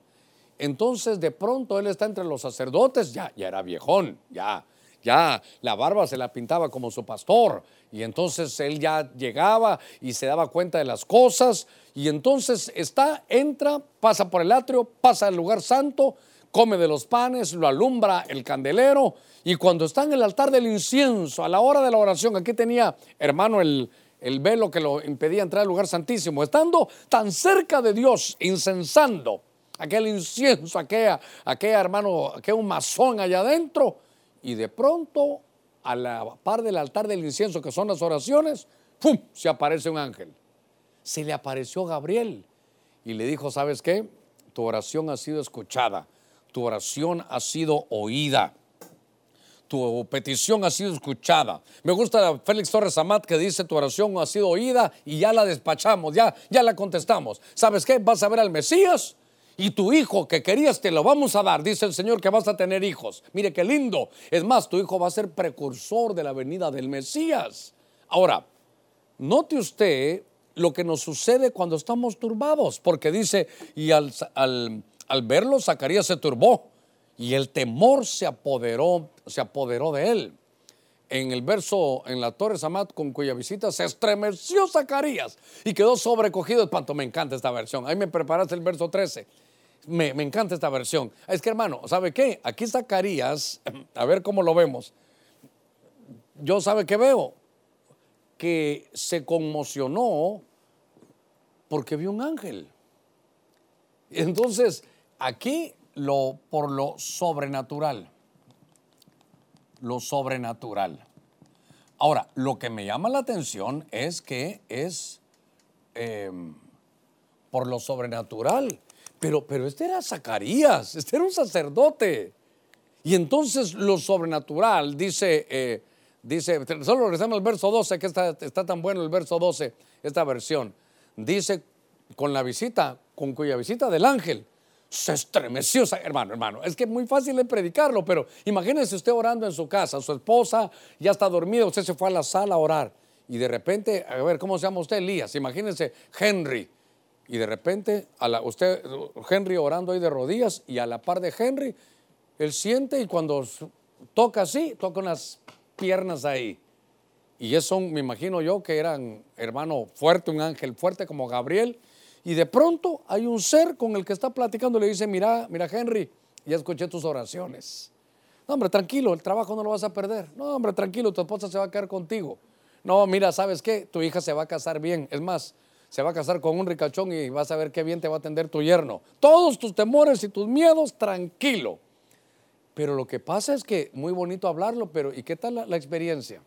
Entonces, de pronto, él está entre los sacerdotes, ya, ya era viejón, ya, ya la barba se la pintaba como su pastor. Y entonces él ya llegaba y se daba cuenta de las cosas. Y entonces está, entra, pasa por el atrio, pasa al lugar santo, come de los panes, lo alumbra el candelero. Y cuando está en el altar del incienso, a la hora de la oración, aquí tenía, hermano, el, el velo que lo impedía entrar al lugar santísimo, estando tan cerca de Dios, incensando aquel incienso, aquella, aquella hermano, aquel masón allá adentro, y de pronto, a la par del altar del incienso, que son las oraciones, ¡pum! se aparece un ángel. Se le apareció Gabriel y le dijo, ¿sabes qué? Tu oración ha sido escuchada, tu oración ha sido oída tu petición ha sido escuchada. Me gusta Félix Torres Amat que dice tu oración ha sido oída y ya la despachamos, ya, ya la contestamos. ¿Sabes qué? Vas a ver al Mesías y tu hijo que querías te lo vamos a dar. Dice el Señor que vas a tener hijos. Mire qué lindo. Es más, tu hijo va a ser precursor de la venida del Mesías. Ahora, note usted lo que nos sucede cuando estamos turbados, porque dice, y al, al, al verlo, Zacarías se turbó y el temor se apoderó, se apoderó de él. En el verso, en la Torre Samat, con cuya visita se estremeció Zacarías y quedó sobrecogido espanto. Me encanta esta versión. Ahí me preparaste el verso 13. Me, me encanta esta versión. Es que hermano, ¿sabe qué? Aquí Zacarías, a ver cómo lo vemos. Yo sabe qué veo? Que se conmocionó porque vio un ángel. Entonces, aquí lo, por lo sobrenatural. Lo sobrenatural. Ahora, lo que me llama la atención es que es em, por lo sobrenatural. Pero, pero este era Zacarías, este era un sacerdote. Y entonces lo sobrenatural, dice, eh, dice, solo regresamos al verso 12, que está, está tan bueno el verso 12, esta versión. Dice, con la visita, con cuya visita del ángel, se estremeció, hermano, hermano. Es que es muy fácil de predicarlo, pero imagínese usted orando en su casa, su esposa ya está dormida, usted se fue a la sala a orar y de repente, a ver, ¿cómo se llama usted? Elías, imagínense, Henry. Y de repente, a usted, Henry orando ahí de rodillas y a la par de Henry, él siente y cuando toca así, toca unas piernas ahí. Y eso, me imagino yo, que eran hermano fuerte, un ángel fuerte como Gabriel y de pronto hay un ser con el que está platicando y le dice, mira, mira Henry, ya escuché tus oraciones. No, hombre, tranquilo, el trabajo no lo vas a perder. No, hombre, tranquilo, tu esposa se va a quedar contigo. No, mira, ¿sabes qué? Tu hija se va a casar bien. Es más, se va a casar con un ricachón y vas a ver qué bien te va a atender tu yerno. Todos tus temores y tus miedos, tranquilo. Pero lo que pasa es que, muy bonito hablarlo, pero ¿y qué tal la, la experiencia?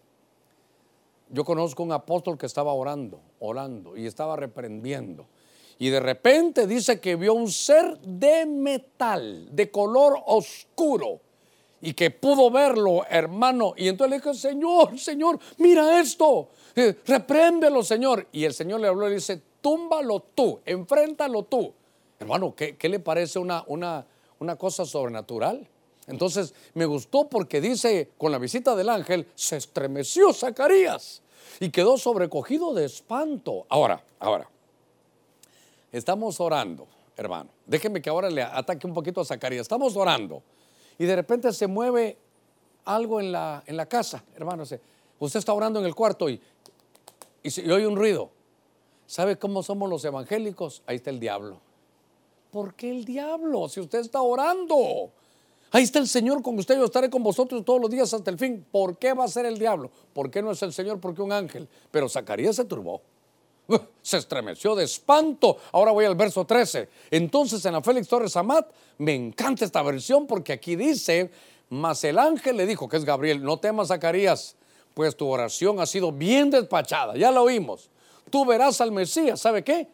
Yo conozco un apóstol que estaba orando, orando y estaba reprendiendo y de repente dice que vio un ser de metal, de color oscuro, y que pudo verlo, hermano. Y entonces le dijo, Señor, Señor, mira esto, eh, repréndelo, Señor. Y el Señor le habló y dice, túmbalo tú, enfréntalo tú. Hermano, ¿qué, le parece una, una, una cosa sobrenatural? Entonces me gustó porque dice, con la visita del ángel, se estremeció Zacarías y quedó sobrecogido de espanto. Ahora, ahora, Estamos orando, hermano. Déjeme que ahora le ataque un poquito a Zacarías. Estamos orando y de repente se mueve algo en la, en la casa, hermano. Usted está orando en el cuarto y, y, oye un ruido. ¿Sabe cómo somos los evangélicos? Ahí está el diablo. ¿Por qué el diablo? Si usted está orando. Ahí está el Señor con usted, yo estaré con vosotros todos los días hasta el fin. ¿Por qué va a ser el diablo? ¿Por qué no es el Señor? Porque un ángel. Pero Zacarías se turbó. Se estremeció de espanto. Ahora voy al verso 13. Entonces en la Félix Torres Amat me encanta esta versión porque aquí dice, mas el ángel le dijo, que es Gabriel, no temas Zacarías, pues tu oración ha sido bien despachada. Ya lo oímos. Tú verás al Mesías, ¿sabe qué?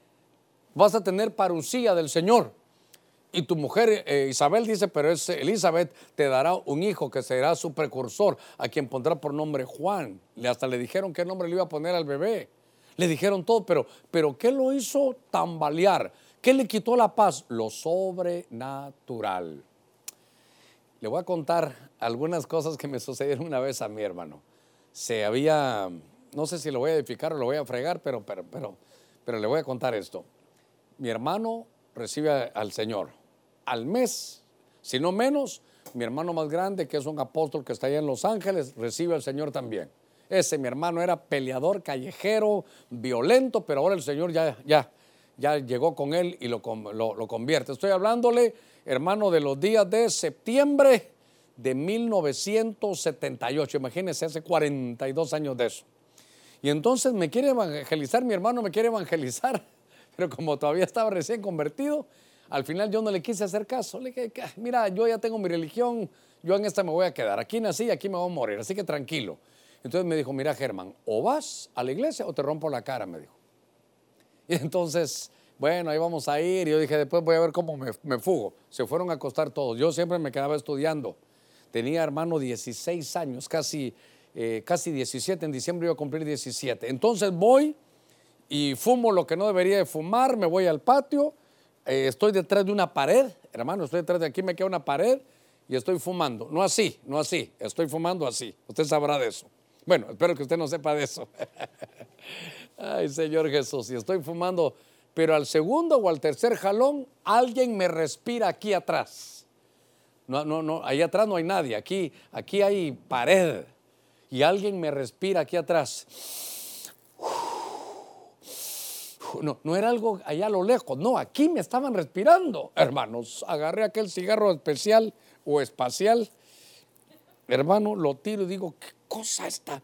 Vas a tener parucía del Señor. Y tu mujer eh, Isabel dice, pero es Elizabeth te dará un hijo que será su precursor, a quien pondrá por nombre Juan. Hasta le dijeron qué nombre le iba a poner al bebé. Le dijeron todo, pero, pero ¿qué lo hizo tambalear? ¿Qué le quitó la paz? Lo sobrenatural. Le voy a contar algunas cosas que me sucedieron una vez a mi hermano. Se había, no sé si lo voy a edificar o lo voy a fregar, pero, pero, pero, pero le voy a contar esto. Mi hermano recibe al Señor al mes, si no menos, mi hermano más grande, que es un apóstol que está allá en Los Ángeles, recibe al Señor también. Ese mi hermano era peleador, callejero, violento, pero ahora el Señor ya, ya, ya llegó con él y lo, lo, convierte. Estoy hablándole, hermano, de los días de septiembre de 1978. Imagínense, hace 42 años de eso. Y entonces me quiere evangelizar, mi hermano me quiere evangelizar, pero como todavía estaba recién convertido, al final yo no le quise hacer caso. Le dije, mira, yo ya tengo mi religión, yo en esta me voy a quedar. Aquí nací aquí me voy a morir, así que tranquilo. Entonces me dijo, mira Germán, o vas a la iglesia o te rompo la cara, me dijo. Y entonces, bueno, ahí vamos a ir. Y yo dije, después voy a ver cómo me, fugo. Se fueron a acostar todos. Yo siempre me quedaba estudiando. Tenía, hermano, 16 años, casi, eh, casi 17. En diciembre iba a cumplir 17. Entonces voy y fumo lo que no debería de fumar, me voy al patio eh, estoy detrás de una pared, hermano, estoy detrás de aquí, me queda una pared y estoy fumando. No así, no así, estoy fumando así. Usted sabrá de eso. Bueno, espero que usted no sepa de eso. Ay, Señor Jesús, y estoy fumando, pero al segundo o al tercer jalón, alguien me respira aquí atrás. No, no, no, ahí atrás no hay nadie, aquí, aquí hay pared y alguien me respira aquí atrás no, no era algo allá a lo lejos, no, aquí me estaban respirando. Hermanos, agarré aquel cigarro especial o espacial, hermano, lo tiro y digo, ¿qué cosa está?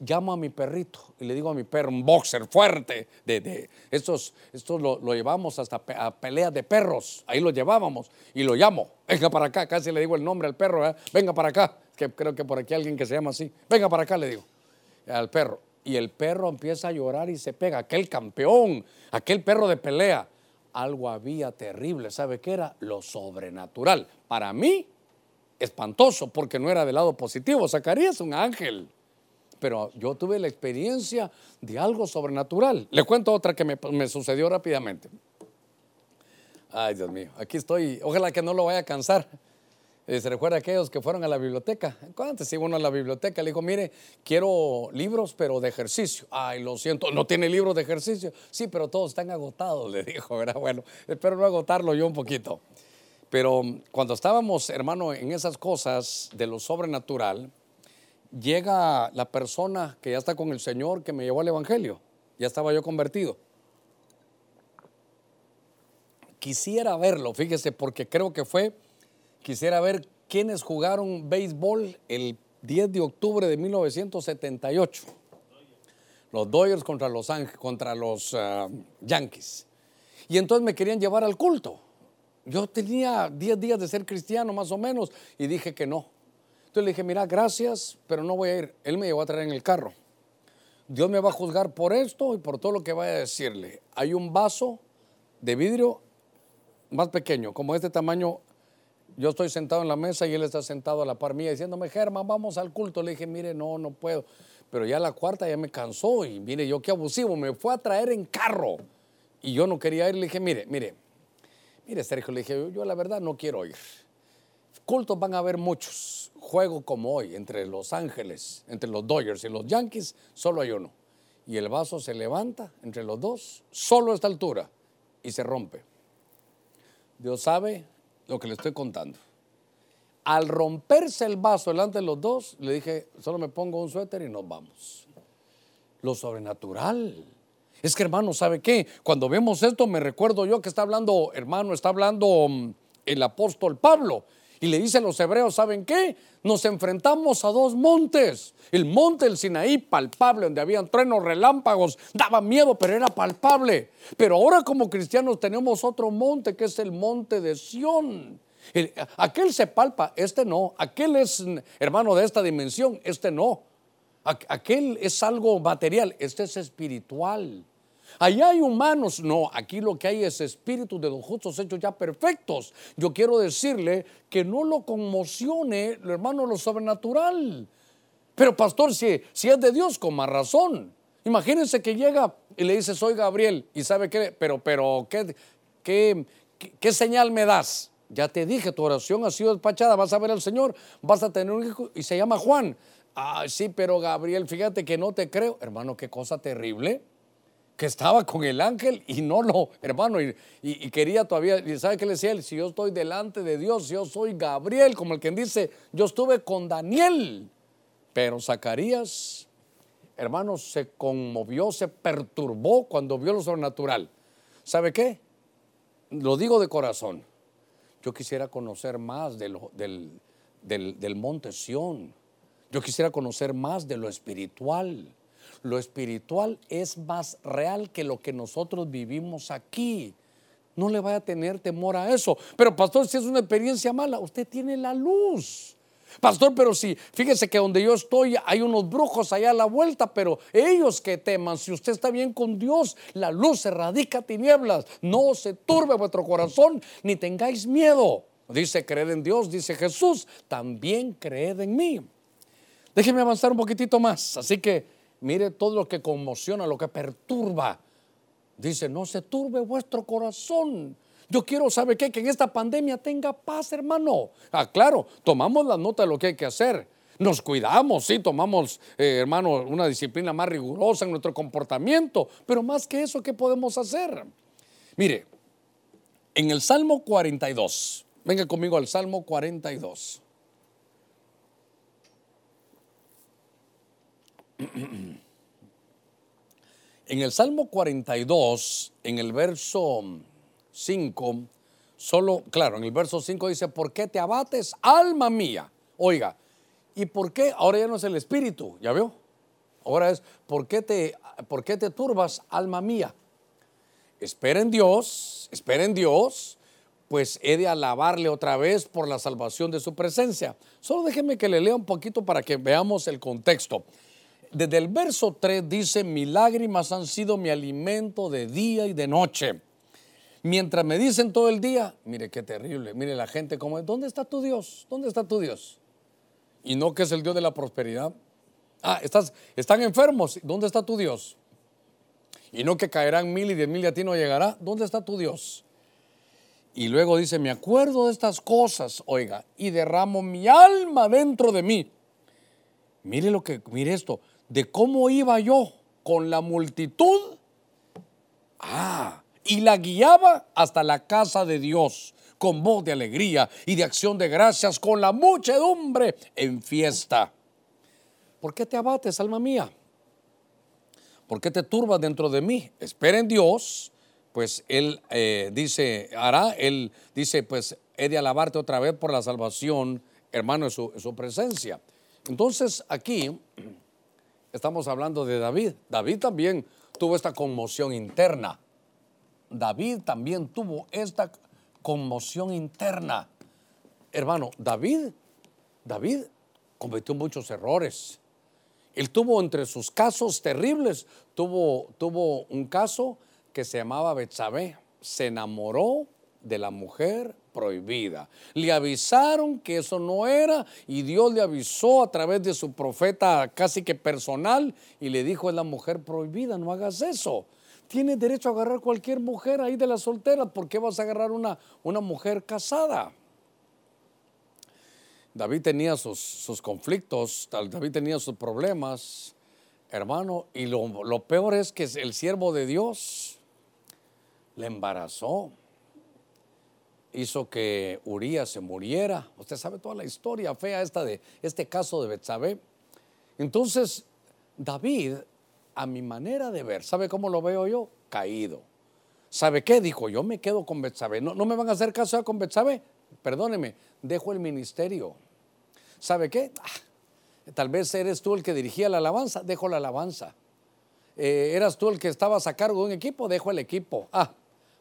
Llamo a mi perrito y le digo a mi perro, un boxer fuerte, de, de estos, estos lo, llevamos hasta a peleas de perros, ahí lo llevábamos y lo llamo, venga para acá, casi le digo el nombre al perro, ¿eh? venga para acá, que creo que por aquí hay alguien que se llama así, venga para acá, le digo al perro y el perro empieza a llorar y se pega. Aquel campeón, aquel perro de pelea. Algo había terrible. ¿Sabe qué era? Lo sobrenatural. Para mí, espantoso, porque no era del lado positivo. Zacarías un ángel. Pero yo tuve la experiencia de algo sobrenatural. Le cuento otra que me, me sucedió rápidamente. Ay, Dios mío, aquí estoy. Ojalá que no lo vaya a cansar. Eh, ¿Se recuerda aquellos que fueron a la biblioteca? Antes iba uno a la biblioteca, le dijo, mire, quiero libros, pero de ejercicio. Ay, lo siento, ¿no tiene libros de ejercicio? Sí, pero todos están agotados, le dijo, ¿verdad? Bueno, espero no agotarlo yo un poquito. Pero cuando estábamos, hermano, en esas cosas de lo sobrenatural, llega la persona que ya está con el Señor que me llevó al Evangelio. Ya estaba yo convertido. Quisiera verlo, fíjese, porque creo que fue Quisiera ver quiénes jugaron béisbol el 10 de octubre de 1978. Los Dodgers contra los, contra los ah, Yankees. Y entonces me querían llevar al culto. Yo tenía 10 días de ser cristiano más o menos y dije que no. Entonces le dije, mira, gracias, pero no voy a ir. Él me llevó a traer en el carro. Dios me va a juzgar por esto y por todo lo que vaya a decirle. Hay un vaso de vidrio más pequeño, como este tamaño, yo estoy sentado en la mesa y él está sentado a la par mía diciéndome, Germán, vamos al culto. Le dije, mire, no, no puedo. Pero ya la cuarta ya me cansó y mire, yo qué abusivo, me fue a traer en carro. Y yo no quería ir, le dije, mire, mire, mire, Sergio, le dije, yo la verdad no quiero ir. Cultos van a haber muchos. Juego como hoy, entre Los Ángeles, entre los Dodgers y los Yankees, solo hay uno. Y el vaso se levanta entre los dos, solo a esta altura, y se rompe. Dios sabe lo que le estoy contando. Al romperse el vaso delante de los dos, le dije, solo me pongo un suéter y nos vamos. Lo sobrenatural. Es que hermano, ¿sabe qué? Cuando vemos esto me recuerdo yo que está hablando, hermano, está hablando mm, el apóstol Pablo. Y le dice a los hebreos, ¿saben qué? Nos enfrentamos a dos montes. El monte del Sinaí, palpable, donde habían truenos, relámpagos, daba miedo, pero era palpable. Pero ahora como cristianos tenemos otro monte, que es el monte de Sión. aquel se palpa, este no. Aquel es hermano de esta dimensión, este no. Aquel es algo material, este es espiritual. Allá hay humanos, no, aquí lo que hay es espíritu de los justos hechos ya perfectos. Yo quiero decirle que no lo conmocione, hermano, lo sobrenatural. Pero pastor, si, si es de Dios, con más razón. Imagínense que llega y le dice, soy Gabriel, y sabe qué, pero, pero, ¿qué, qué, qué señal me das? Ya te dije, tu oración ha sido despachada, vas a ver al Señor, vas a tener un hijo y se llama Juan. Ah, sí, pero Gabriel, fíjate que no te creo. Hermano, qué cosa terrible. Que estaba con el ángel y no lo, hermano, y, quería todavía, y ¿sabe qué le decía él? Si yo estoy delante de Dios, yo soy Gabriel, como el quien dice, yo estuve con Daniel. Pero Zacarías, hermano, se conmovió, se perturbó cuando vio lo sobrenatural. ¿Sabe qué? Lo digo de corazón yo quisiera conocer más del, del, monte Sión. Yo quisiera conocer más de lo espiritual. Lo espiritual es más real que lo que nosotros vivimos aquí. No le vaya a tener temor a eso. Pero pastor, si es una experiencia mala, usted tiene la luz. Pastor, pero si, fíjese que donde yo estoy hay unos brujos allá a la vuelta, pero ellos que teman, si usted está bien con Dios, la luz erradica tinieblas, no se turbe vuestro corazón, ni tengáis miedo. Dice, creed en Dios, dice Jesús, también creed en mí. Déjeme avanzar un poquitito más. Así que mire todo lo que conmociona, lo que perturba. Dice, no se turbe vuestro corazón. Yo quiero, ¿sabe qué? Que en esta pandemia tenga paz, hermano. Ah, claro, tomamos la nota de lo que hay que hacer. Nos cuidamos, sí, tomamos, eh, hermano, una disciplina más rigurosa en nuestro comportamiento, pero más que eso, ¿qué podemos hacer? Mire, en el Salmo 42, venga conmigo al Salmo 42. En el Salmo 42, en el verso 5, solo, claro, en el verso 5 dice, ¿por qué te abates, alma mía? Oiga, ¿y por qué? Ahora ya no es el espíritu, ¿ya veo? Ahora es, ¿por qué te, por qué te turbas, alma mía? Espera en Dios, espera en Dios, pues he de alabarle otra vez por la salvación de su presencia. Solo déjeme que le lea un poquito para que veamos el contexto. Desde el verso 3 dice, mis lágrimas han sido mi alimento de día y de noche Mientras me dicen todo el día, mire qué terrible, mire la gente como, ¿dónde está tu Dios? ¿Dónde está tu Dios? Y no que es el Dios de la prosperidad. Ah, estás, están enfermos, ¿dónde está tu Dios? Y no que caerán mil y diez mil y a ti no llegará, ¿dónde está tu Dios? Y luego dice, me acuerdo de estas cosas, oiga, y derramo mi alma dentro de mí. Mire lo que, mire esto, de cómo iba yo con la multitud. Ah, y la guiaba hasta la casa de Dios con voz de alegría y de acción de gracias con la muchedumbre en fiesta. ¿Por qué te abates, alma mía? ¿Por qué te turbas dentro de mí? Espera en Dios, pues Él eh, dice, hará, Él dice, pues he de alabarte otra vez por la salvación, hermano, en su, en su presencia. Entonces aquí estamos hablando de David. David también tuvo esta conmoción interna. David también tuvo esta conmoción interna. Hermano, David, David cometió muchos errores. Él tuvo entre sus casos terribles, tuvo, tuvo un caso que se llamaba Betsabé. Se enamoró de la mujer prohibida. Le avisaron que eso no era y Dios le avisó a través de su profeta casi que personal y le dijo, es la mujer prohibida, no hagas eso. Tienes derecho a agarrar cualquier mujer ahí de las solteras. ¿Por qué vas a agarrar una, una mujer casada? David tenía sus, sus, conflictos, David tenía sus problemas, hermano, y lo, lo peor es que el siervo de Dios le embarazó, hizo que Urias se muriera. Usted sabe toda la historia fea esta de este caso de Betsabé. Entonces, David a mi manera de ver, ¿sabe cómo lo veo yo? Caído. ¿Sabe qué? Dijo, yo me quedo con Betsabe. ¿No, ¿No me van a hacer caso con Betsabe? Perdóneme, dejo el ministerio. ¿Sabe qué? Ah, tal vez eres tú el que dirigía la alabanza, dejo la alabanza. Eh, eras tú el que estabas a cargo de un equipo, dejo el equipo. Ah,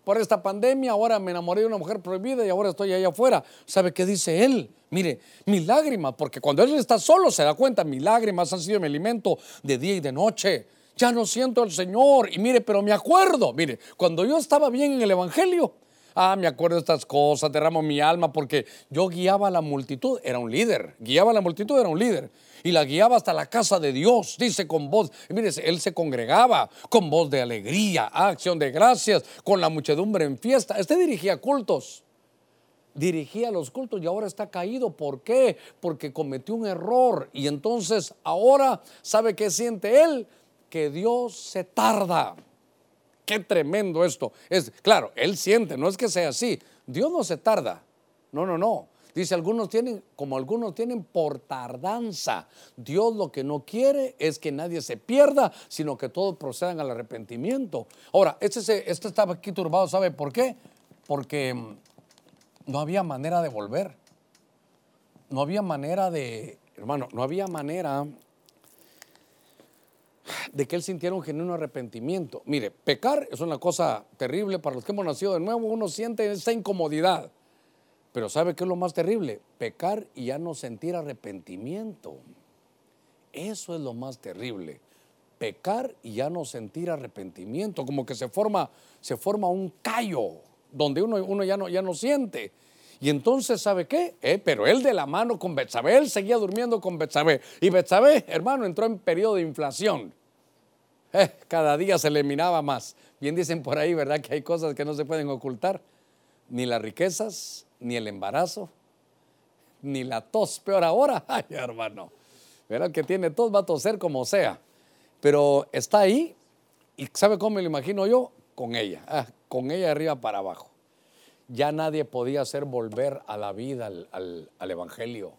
por esta pandemia ahora me enamoré de una mujer prohibida y ahora estoy allá afuera. ¿Sabe qué dice él? Mire, mis lágrimas, porque cuando él está solo se da cuenta, mis lágrimas han sido mi alimento de día y de noche. ya no siento al Señor. Y mire, pero me acuerdo, mire, cuando yo estaba bien en el Evangelio, ah, me acuerdo de estas cosas, derramo mi alma porque yo guiaba a la multitud, era un líder, guiaba a la multitud, era un líder. Y la guiaba hasta la casa de Dios, dice con voz. Mire, él se congregaba con voz de alegría, acción de gracias, con la muchedumbre en fiesta. Este dirigía cultos dirigía los cultos y ahora está caído. ¿Por qué? Porque cometió un error y entonces ahora, ¿sabe qué siente él? Que Dios se tarda. Qué tremendo esto. Es claro, él siente, no es que sea así. Dios no se tarda. No, no, no. Dice, algunos tienen, como algunos tienen por tardanza. Dios lo que no quiere es que nadie se pierda, sino que todos procedan al arrepentimiento. Ahora, este, este estaba aquí turbado, ¿sabe por qué? Porque mm, no había manera de volver. No había manera de, hermano, no había manera de que él sintiera un genuino arrepentimiento. Mire, pecar es una cosa terrible para los que hemos nacido de nuevo, uno siente esa incomodidad. Pero ¿sabe qué es lo más terrible? Pecar y ya no sentir arrepentimiento. Eso es lo más terrible. Pecar y ya no sentir arrepentimiento, como que se forma, se forma un callo donde uno, uno ya, no, ya no siente. Y entonces, ¿sabe qué? Eh, pero él de la mano con Betsabé, él seguía durmiendo con Betsabé. Y Betsabé, hermano, entró en periodo de inflación. Eh, cada día se le minaba más. Bien dicen por ahí, ¿verdad? Que hay cosas que no se pueden ocultar. Ni las riquezas, ni el embarazo, ni la tos. Peor ahora, ay, hermano. Verá que tiene tos, va a toser como sea. Pero está ahí y ¿sabe cómo me lo imagino yo? Con ella. Ah, con ella arriba para abajo. Ya nadie podía hacer volver a la vida al, Evangelio.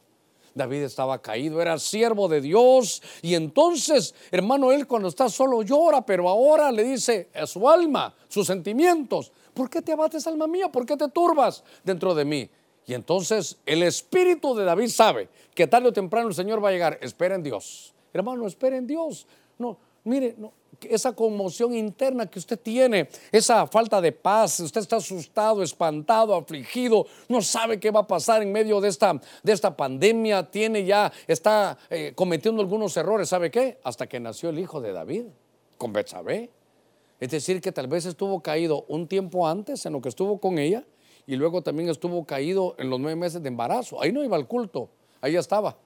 David estaba caído, era siervo de Dios. Y entonces, hermano, él cuando está solo llora, pero ahora le dice a su alma, sus sentimientos, ¿por qué te abates, alma mía? ¿Por qué te turbas dentro de mí? Y entonces el espíritu de David sabe que tarde o temprano el Señor va a llegar. Espera en Dios. Hermano, espera en Dios. No, mire, esa conmoción interna que usted tiene, esa falta de paz, usted está asustado, espantado, afligido, no sabe qué va a pasar en medio de esta, de esta pandemia, tiene ya, está eh, cometiendo algunos errores, ¿sabe qué? Hasta que nació el hijo de David, con Betsabé. Es decir, que tal vez estuvo caído un tiempo antes en lo que estuvo con ella y luego también estuvo caído en los nueve meses de embarazo. Ahí no iba al culto, ahí estaba.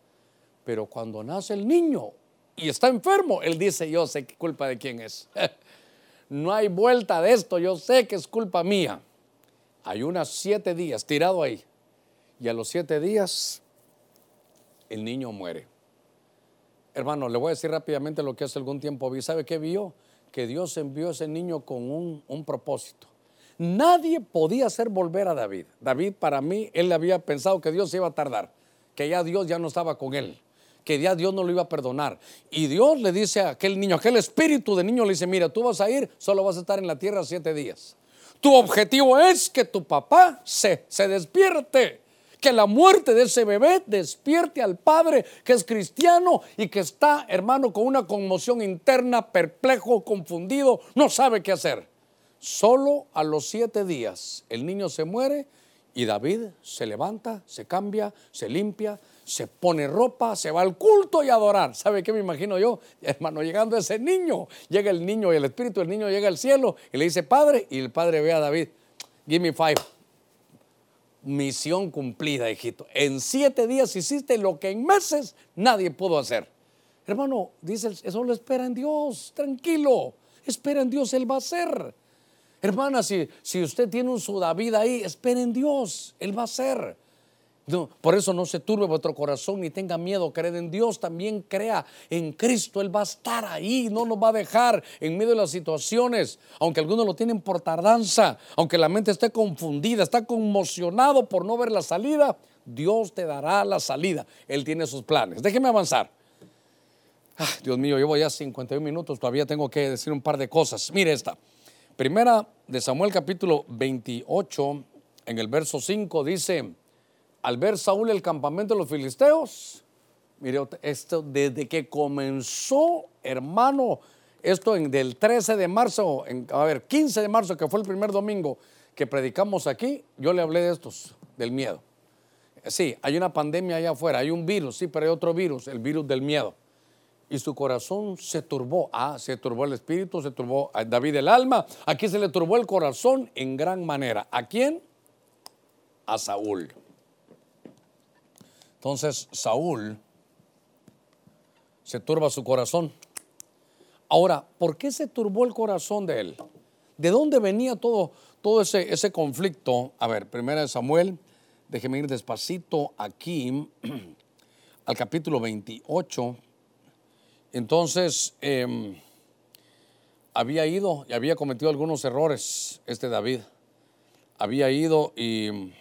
Pero cuando nace el niño, y está enfermo, él dice, yo sé qué culpa de quién es. no hay vuelta de esto, yo sé que es culpa mía. Hay unas siete días tirado ahí. Y a los siete días el niño muere. Hermano, le voy a decir rápidamente lo que hace algún tiempo vi. ¿Sabe qué vio? Que Dios envió a ese niño con un, un propósito. Nadie podía hacer volver a David. David, para mí, él había pensado que Dios iba a tardar, que ya Dios ya no estaba con él que ya Dios no lo iba a perdonar. Y Dios le dice a aquel niño, aquel espíritu de niño le dice, mira, tú vas a ir, solo vas a estar en la tierra siete días. Tu objetivo es que tu papá se, se despierte, que la muerte de ese bebé despierte al padre que es cristiano y que está, hermano, con una conmoción interna, perplejo, confundido, no sabe qué hacer. Solo a los siete días el niño se muere y David se levanta, se cambia, se limpia, se pone ropa, se va al culto y a adorar. ¿Sabe qué me imagino yo? Hermano, llegando ese niño, llega el niño y el espíritu del niño llega al cielo y le dice, Padre, y el Padre ve a David, give me five. Misión cumplida, hijito. En siete días hiciste lo que en meses nadie pudo hacer. Hermano, dice, eso lo espera en Dios, tranquilo. Espera en Dios, Él va a hacer. Hermana, si, si usted tiene un su David ahí, espera en Dios, Él va a hacer por eso no se turbe vuestro corazón ni tenga miedo. Creed en Dios, también crea en Cristo. Él va a estar ahí, no nos va a dejar en medio de las situaciones. Aunque algunos lo tienen por tardanza, aunque la mente esté confundida, está conmocionado por no ver la salida, Dios te dará la salida. Él tiene sus planes. Déjeme avanzar. Ah, Dios mío, llevo ya 51 minutos, todavía tengo que decir un par de cosas. Mire esta. Primera de Samuel capítulo 28, en el verso 5 dice, al ver Saúl el campamento de los filisteos, mire, esto desde que comenzó, hermano, esto en, del 13 de marzo, a ver, 15 de marzo, que fue el primer domingo que predicamos aquí, yo le hablé de estos, del miedo. Sí, hay una pandemia allá afuera, hay un virus, sí, pero hay otro virus, el virus del miedo. y su corazón se turbó. Ah, se turbó el espíritu, se turbó a David el alma. Aquí se le turbó el corazón en gran manera. ¿A quién? A Saúl. Entonces Saúl se turba su corazón. Ahora, ¿por qué se turbó el corazón de él? ¿De dónde venía todo, todo ese, ese conflicto? A ver, primera de Samuel, déjeme ir despacito aquí al capítulo 28 entonces, em, había ido y había cometido algunos errores este David. Había ido y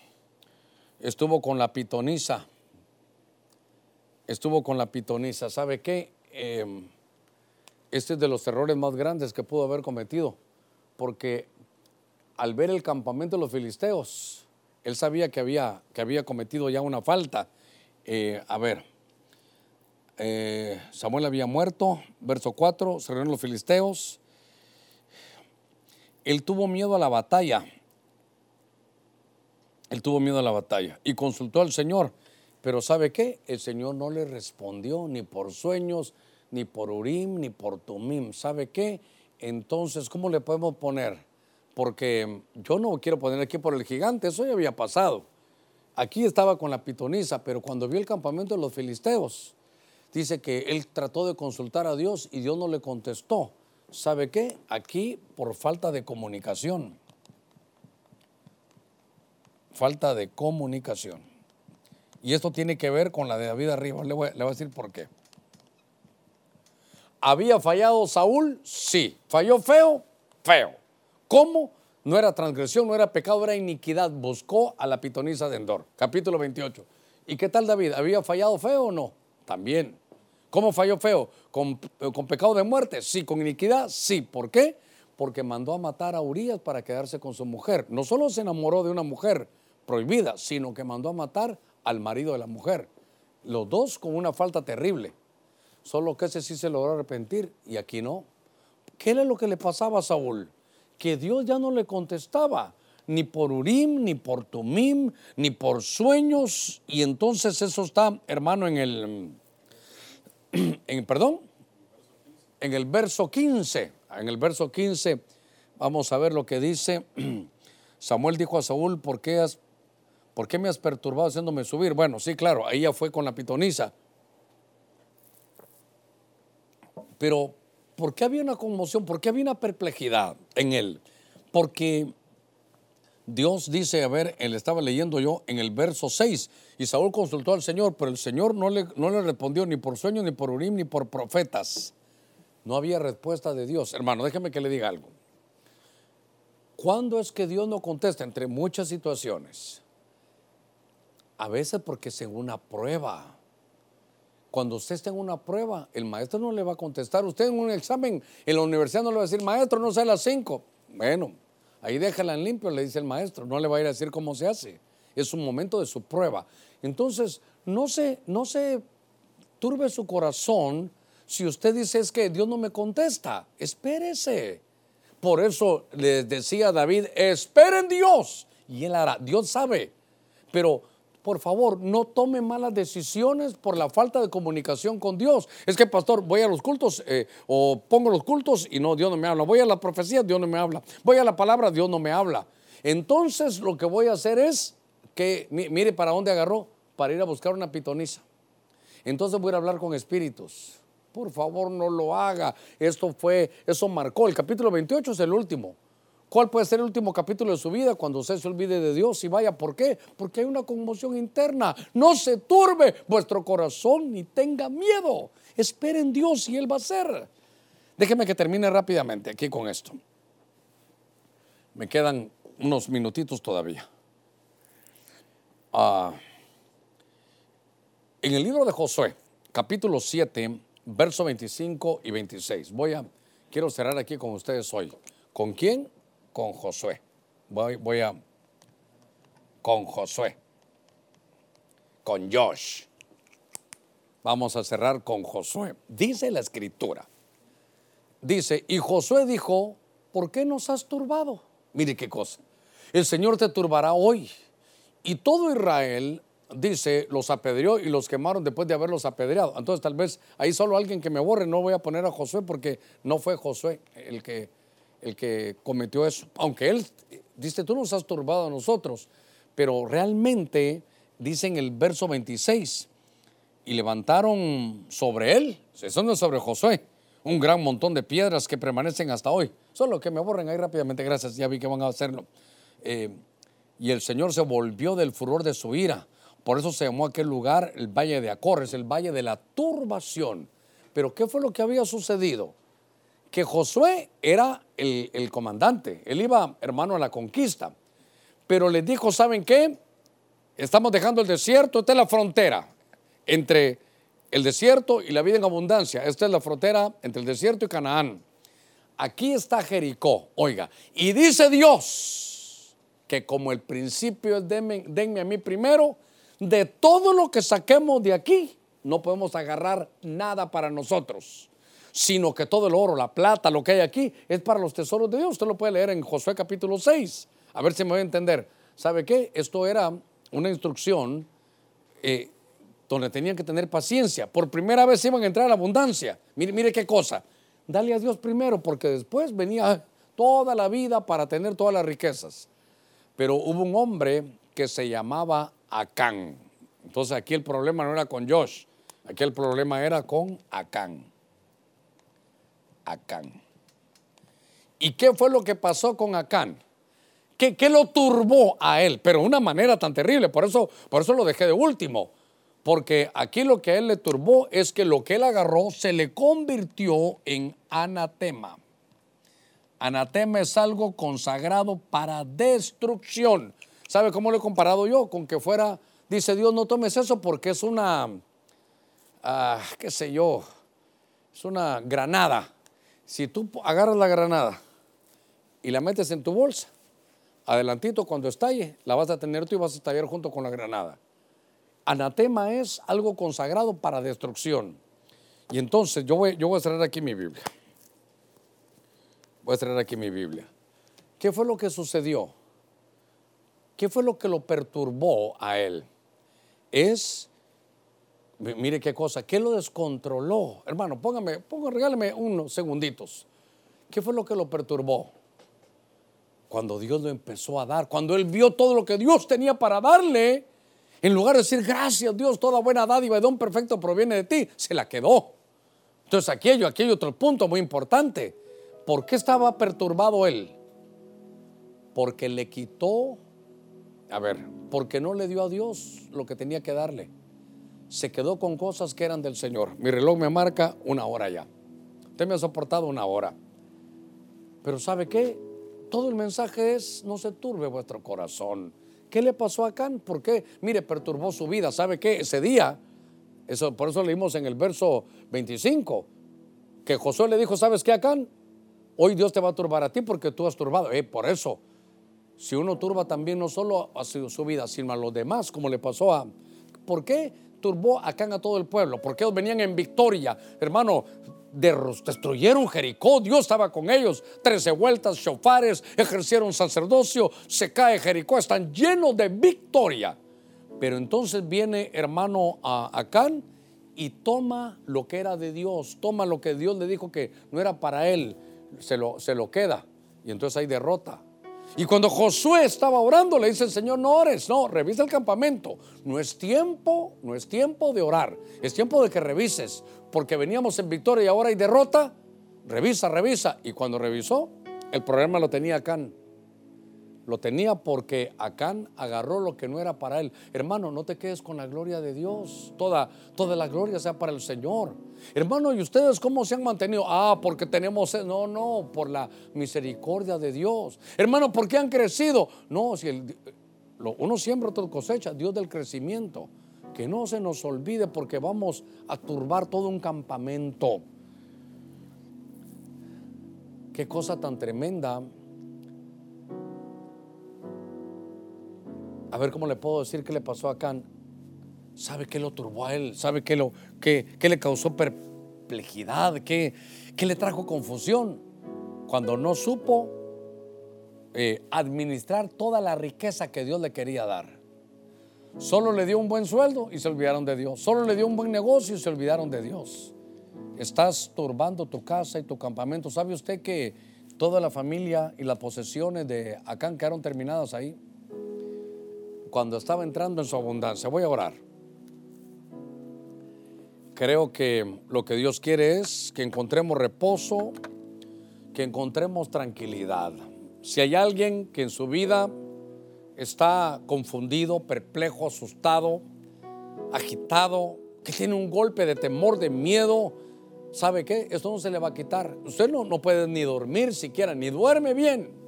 estuvo con la pitonisa. Estuvo con la pitonisa. ¿Sabe qué? Em, este es de los errores más grandes que pudo haber cometido. Porque al ver el campamento de los filisteos, él sabía que había, que había cometido ya una falta. Eh, a ver, eh, Samuel había muerto, verso 4, se reunieron los filisteos. Él tuvo miedo a la batalla. Él tuvo miedo a la batalla y consultó al Señor. Pero ¿sabe qué? El Señor no le respondió ni por sueños, ni por Urim, ni por Tumim. ¿Sabe qué? Entonces, ¿cómo le podemos poner? Porque yo no quiero poner aquí por el gigante, eso ya había pasado. Aquí estaba con la pitonisa, pero cuando vio el campamento de los filisteos, dice que él trató de consultar a Dios y Dios no le contestó. ¿Sabe qué? Aquí por falta de comunicación. Falta de comunicación. Y esto tiene que ver con la de David arriba. Le voy, a decir por qué. ¿Había fallado Saúl? Sí. ¿Falló feo? Feo. ¿Cómo? No era transgresión, no era pecado, era iniquidad. Buscó a la pitonisa de Endor. Capítulo 28. ¿Y qué tal David? ¿Había fallado feo o no? También. ¿Cómo falló feo? ¿Con, pecado de muerte? Sí. ¿Con iniquidad? Sí. ¿Por qué? Porque mandó a matar a Urias para quedarse con su mujer. No solo se enamoró de una mujer prohibida, sino que mandó a matar al marido de la mujer. Los dos con una falta terrible. Solo que ese sí se logró arrepentir y aquí no. ¿Qué era lo que le pasaba a Saúl? Que Dios ya no le contestaba, ni por Urim, ni por Tumim, ni por sueños. Y entonces eso está, hermano, en el en, perdón, en el verso 15, en el verso 15 vamos a ver lo que dice. Samuel dijo a Saúl, ¿por qué, has, ¿por qué me has perturbado haciéndome subir? Bueno, sí, claro, ahí ya fue con la pitonisa. Pero, ¿por qué había una conmoción? ¿Por qué había una perplejidad en él? Porque Dios dice, a ver, él estaba leyendo yo en el verso 6, y Saúl consultó al Señor, pero el Señor no le, no le respondió ni por sueño, ni por Urim, ni por profetas. No había respuesta de Dios. Hermano, déjeme que le diga algo. ¿Cuándo es que Dios no contesta? Entre muchas situaciones. A veces porque es en una prueba. Cuando usted está en una prueba, el maestro no le va a contestar. Usted en un examen en la universidad no le va a decir, maestro, no sé las cinco. Bueno, Ahí déjala en limpio, le dice el maestro, no le va a ir a decir cómo se hace. Es un momento de su prueba. Entonces, no se, no se turbe su corazón si usted dice es que Dios no me contesta. Espérese. Por eso les decía David, esperen Dios. Y él hará. Dios sabe. Pero por favor, no tome malas decisiones por la falta de comunicación con Dios. Es que, pastor, voy a los cultos eh, o pongo los cultos y no, Dios no me habla. Voy a la profecía, Dios no me habla. Voy a la palabra, Dios no me habla. Entonces, lo que voy a hacer es que, mire, ¿para dónde agarró? Para ir a buscar una pitonisa. Entonces voy a hablar con espíritus. Por favor, no lo haga. Esto fue, eso marcó. El capítulo 28 es el último. ¿Cuál puede ser el último capítulo de su vida cuando usted se olvide de Dios y vaya? ¿Por qué? Porque hay una conmoción interna. No se turbe vuestro corazón ni tenga miedo. Esperen Dios y Él va a hacer. Déjeme que termine rápidamente aquí con esto. Me quedan unos minutitos todavía. Ah, en el libro de Josué, capítulo 7, verso 25 y 26. Voy a, quiero cerrar aquí con ustedes hoy. ¿Con quién? Con Josué. Voy, voy a... Con Josué. Con Josh. Vamos a cerrar con Josué. Dice la escritura. Dice, y Josué dijo, ¿por qué nos has turbado? Mire qué cosa. El Señor te turbará hoy. Y todo Israel dice, los apedreó y los quemaron después de haberlos apedreado. Entonces tal vez ahí solo alguien que me borre, no voy a poner a Josué porque no fue Josué el que, el que cometió eso. Aunque él dice, tú nos has turbado a nosotros, pero realmente dice en el verso 26, y levantaron sobre él, eso no es sobre Josué, un gran montón de piedras que permanecen hasta hoy. Solo que me borren ahí rápidamente, gracias, ya vi que van a hacerlo. Eh, y el Señor se volvió del furor de su ira. Por eso se llamó aquel lugar el Valle de Acorres, el Valle de la Turbación. Pero ¿qué fue lo que había sucedido? Que Josué era el, el comandante, él iba, hermano, a la conquista. Pero les dijo, ¿saben qué? Estamos dejando el desierto, esta es la frontera entre el desierto y la vida en abundancia. Esta es la frontera entre el desierto y Canaán. Aquí está Jericó, oiga. Y dice Dios que como el principio es denme, denme a mí primero, de todo lo que saquemos de aquí, no podemos agarrar nada para nosotros, sino que todo el oro, la plata, lo que hay aquí, es para los tesoros de Dios. Usted lo puede leer en Josué capítulo 6. A ver si me voy a entender. ¿Sabe qué? Esto era una instrucción eh, donde tenían que tener paciencia. Por primera vez iban a entrar a la abundancia. Mire, mire qué cosa. Dale a Dios primero, porque después venía toda la vida para tener todas las riquezas. Pero hubo un hombre que se llamaba Acán. Entonces aquí el problema no era con Josh, aquí el problema era con Acán. Acán. ¿Y qué fue lo que pasó con Acán? ¿Qué, ¿Qué, lo turbó a él? Pero de una manera tan terrible, por eso, por eso lo dejé de último porque aquí lo que a él le turbó es que lo que él agarró se le convirtió en anatema. Anatema es algo consagrado para destrucción. ¿Sabe cómo lo he comparado yo? Con que fuera, dice Dios, no tomes eso porque es una, ah, qué sé yo, es una granada. Si tú agarras la granada y la metes en tu bolsa, adelantito cuando estalle, la vas a tener tú y vas a estallar junto con la granada. Anatema es algo consagrado para destrucción. Y entonces yo voy, yo voy a traer aquí mi Biblia. Voy a traer aquí mi Biblia. ¿Qué fue lo que sucedió? ¿Qué fue lo que lo perturbó a él? Es, mire qué cosa, ¿qué lo descontroló? Hermano, póngame, póngame, regáleme unos segunditos. ¿Qué fue lo que lo perturbó? Cuando Dios lo empezó a dar, cuando él vio todo lo que Dios tenía para darle, en lugar de decir, gracias Dios, toda buena dádiva y don perfecto proviene de ti, se la quedó. Entonces aquello, aquí hay otro punto muy importante. ¿Por qué estaba perturbado él? Porque le quitó, a ver, porque no le dio a Dios lo que tenía que darle. Se quedó con cosas que eran del Señor. Mi reloj me marca una hora ya. Usted me ha soportado una hora. Pero ¿sabe qué? Todo el mensaje es, no se turbe vuestro corazón ¿Qué le pasó a Acán? ¿Por qué? Mire, perturbó su vida. ¿Sabe qué? Ese día, eso, por eso leímos en el verso 25, que Josué le dijo, ¿sabes qué, Acán? Hoy Dios te va a turbar a ti porque tú has turbado. Eh, por eso, si uno turba también no solo a su, su vida, sino a los demás, como le pasó a... ¿Por qué turbó Acán a todo el pueblo? Porque ellos venían en victoria. Hermano, destruyeron Jericó, Dios estaba con ellos, trece vueltas, shofares, ejercieron sacerdocio, se cae Jericó, están llenos de victoria. Pero entonces viene hermano a Acán y toma lo que era de Dios, toma lo que Dios le dijo que no era para él, se lo, se lo queda. Y entonces hay derrota. Y cuando Josué estaba orando, le dice el Señor, no ores, no, revisa el campamento. No es tiempo, no es tiempo de orar, es tiempo de que revises, porque veníamos en victoria y ahora hay derrota. Revisa, revisa. Y cuando revisó, el problema lo tenía Acán. Lo tenía porque Acán agarró lo que no era para él. Hermano, no te quedes con la gloria de Dios. Toda, toda la gloria sea para el Señor. Hermano, ¿y ustedes cómo se han mantenido? Ah, porque tenemos... No, no, por la misericordia de Dios. Hermano, ¿por qué han crecido? No, si el, uno siembra, otro cosecha. Dios del crecimiento. Que no se nos olvide porque vamos a turbar todo un campamento. Qué cosa tan tremenda a ver cómo le puedo decir qué le pasó a Can. ¿Sabe qué lo turbó a él? ¿Sabe qué, lo, qué, le causó perplejidad? ¿Qué, ¿Qué, le trajo confusión? Cuando no supo eh, administrar toda la riqueza que Dios le quería dar. Solo le dio un buen sueldo y se olvidaron de Dios. Solo le dio un buen negocio y se olvidaron de Dios. Estás turbando tu casa y tu campamento. ¿Sabe usted que toda la familia y las posesiones de Acán quedaron terminadas ahí? Cuando estaba entrando en su abundancia. Voy a orar. Creo que lo que Dios quiere es que encontremos reposo, que encontremos tranquilidad. Si hay alguien que en su vida está confundido, perplejo, asustado, agitado, que tiene un golpe de temor, de miedo, ¿sabe qué? Esto no se le va a quitar. Usted no, no puede ni dormir siquiera, ni duerme bien.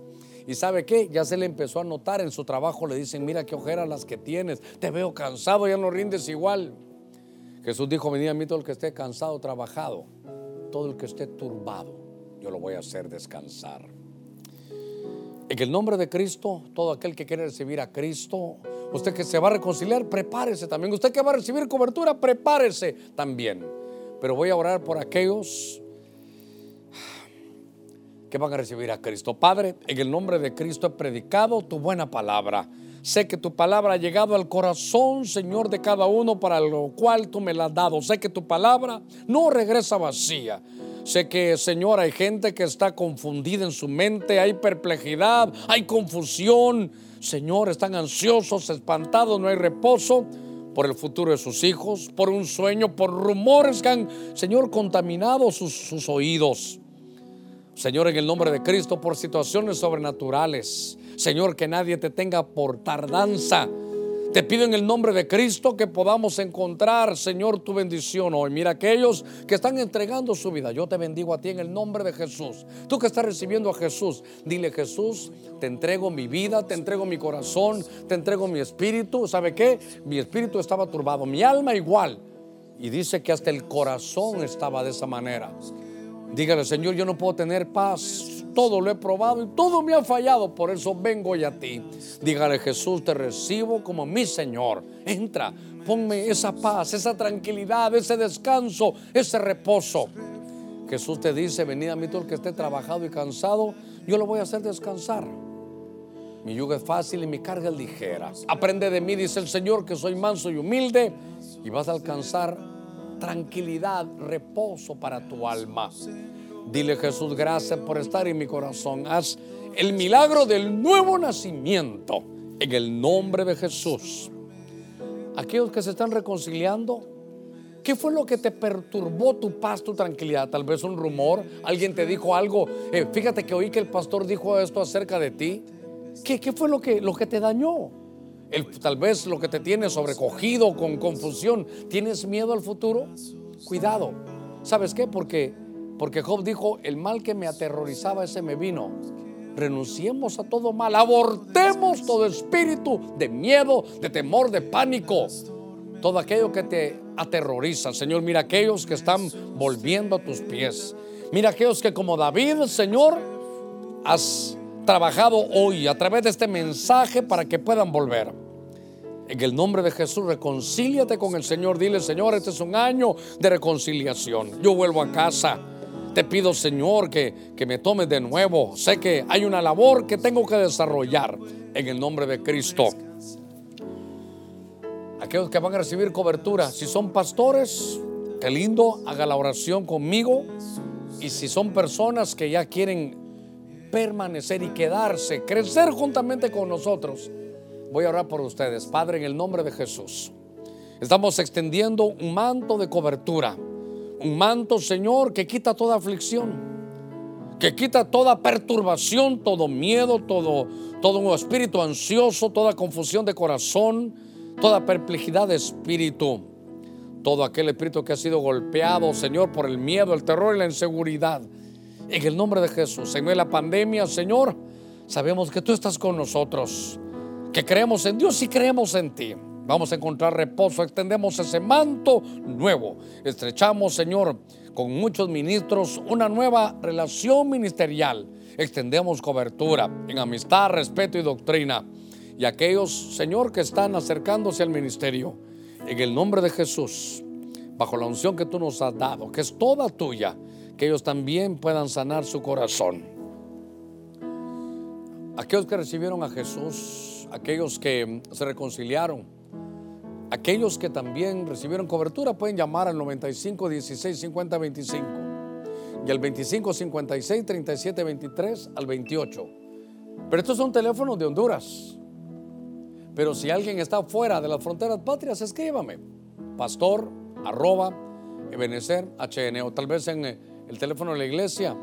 Y sabe qué, ya se le empezó a notar en su trabajo, le dicen, mira qué ojeras las que tienes, te veo cansado, ya no rindes igual. Jesús dijo, venid a mí todo el que esté cansado, trabajado, todo el que esté turbado, yo lo voy a hacer descansar. En el nombre de Cristo, todo aquel que quiere recibir a Cristo, usted que se va a reconciliar, prepárese también. Usted que va a recibir cobertura, prepárese también. Pero voy a orar por aquellos que van a recibir a Cristo. Padre, en el nombre de Cristo he predicado tu buena palabra. Sé que tu palabra ha llegado al corazón, Señor, de cada uno para lo cual tú me la has dado. Sé que tu palabra no regresa vacía. Sé que, Señor, hay gente que está confundida en su mente, hay perplejidad, hay confusión. Señor, están ansiosos, espantados, no hay reposo por el futuro de sus hijos, por un sueño, por rumores que han, Señor, contaminado sus, sus oídos. Señor, en el nombre de Cristo, por situaciones sobrenaturales. Señor, que nadie te tenga por tardanza te pido en el nombre de Cristo que podamos encontrar, Señor, tu bendición hoy. Mira aquellos que están entregando su vida. Yo te bendigo a ti en el nombre de Jesús. Tú que estás recibiendo a Jesús, dile Jesús, te entrego mi vida, te entrego mi corazón, te entrego mi espíritu. ¿Sabe qué? Mi espíritu estaba turbado, mi alma igual. Y dice que hasta el corazón estaba de esa manera. Dígale, Señor, yo no puedo tener paz. Todo lo he probado y todo me ha fallado. Por eso vengo hoy a ti. Dígale, Jesús, te recibo como mi Señor. Entra, ponme esa paz, esa tranquilidad, ese descanso, ese reposo. Jesús te dice, venid a mí todo el que esté trabajado y cansado, yo lo voy a hacer descansar. Mi yugo es fácil y mi carga es ligera. Aprende de mí, dice el Señor, que soy manso y humilde, y vas a alcanzar tranquilidad, reposo para tu alma. Dile Jesús, gracias por estar en mi corazón. Haz el milagro del nuevo nacimiento en el nombre de Jesús. Aquellos que se están reconciliando, ¿qué fue lo que te perturbó tu paz, tu tranquilidad? Tal vez un rumor, alguien te dijo algo. Eh, fíjate que oí que el pastor dijo esto acerca de ti. ¿Qué, qué fue lo que, lo que te dañó? Tal vez lo que te tiene sobrecogido con confusión. ¿Tienes miedo al futuro? Cuidado. ¿Sabes qué? Porque, porque Job dijo, el mal que me aterrorizaba ese me vino. Renunciemos a todo mal, abortemos todo espíritu de miedo, de temor, de pánico. Todo aquello que te aterroriza, Señor, mira aquellos que están volviendo a tus pies. Mira aquellos que como David, Señor, has trabajado hoy a través de este mensaje para que puedan volver. En el nombre de Jesús, reconcíliate con el Señor. Dile, Señor, este es un año de reconciliación. Yo vuelvo a casa. Te pido, Señor, que, que me tomes de nuevo. Sé que hay una labor que tengo que desarrollar en el nombre de Cristo. Aquellos que van a recibir cobertura, si son pastores, qué lindo, haga la oración conmigo. Y si son personas que ya quieren permanecer y quedarse, crecer juntamente con nosotros. Voy a orar por ustedes, Padre, en el nombre de Jesús. Estamos extendiendo un manto de cobertura, un manto, Señor, que quita toda aflicción, que quita toda perturbación, todo miedo, todo, todo un espíritu ansioso, toda confusión de corazón, toda perplejidad de espíritu, todo aquel espíritu que ha sido golpeado, Señor, por el miedo, el terror y la inseguridad. En el nombre de Jesús, en la pandemia, Señor, sabemos que tú estás con nosotros, que creemos en Dios y creemos en ti. Vamos a encontrar reposo, extendemos ese manto nuevo, estrechamos, Señor, con muchos ministros una nueva relación ministerial, extendemos cobertura en amistad, respeto y doctrina. Y aquellos, Señor, que están acercándose al ministerio, en el nombre de Jesús, bajo la unción que tú nos has dado, que es toda tuya, que ellos también puedan sanar su corazón. Aquellos que recibieron a Jesús, aquellos que se reconciliaron, Aquellos que también recibieron cobertura pueden llamar al 95 16 50 25 y al 25 56 37 23 al 28. Pero estos son teléfonos de Honduras. Pero si alguien está fuera de las fronteras patrias, escríbame. Pastor arroba Ebenezer HN o tal vez en eh, el teléfono de la iglesia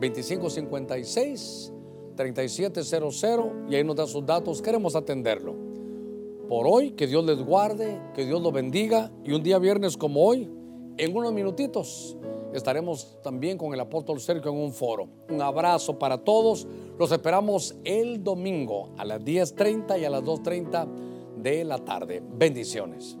2556 3700 y ahí nos da sus datos. Queremos atenderlo. Por hoy, que Dios les guarde, que Dios los bendiga y un día viernes como hoy, en unos minutitos, estaremos también con el apóstol Sergio en un foro. Un abrazo para todos. Los esperamos el domingo a las 10.30 y a las 2.30 de la tarde. Bendiciones.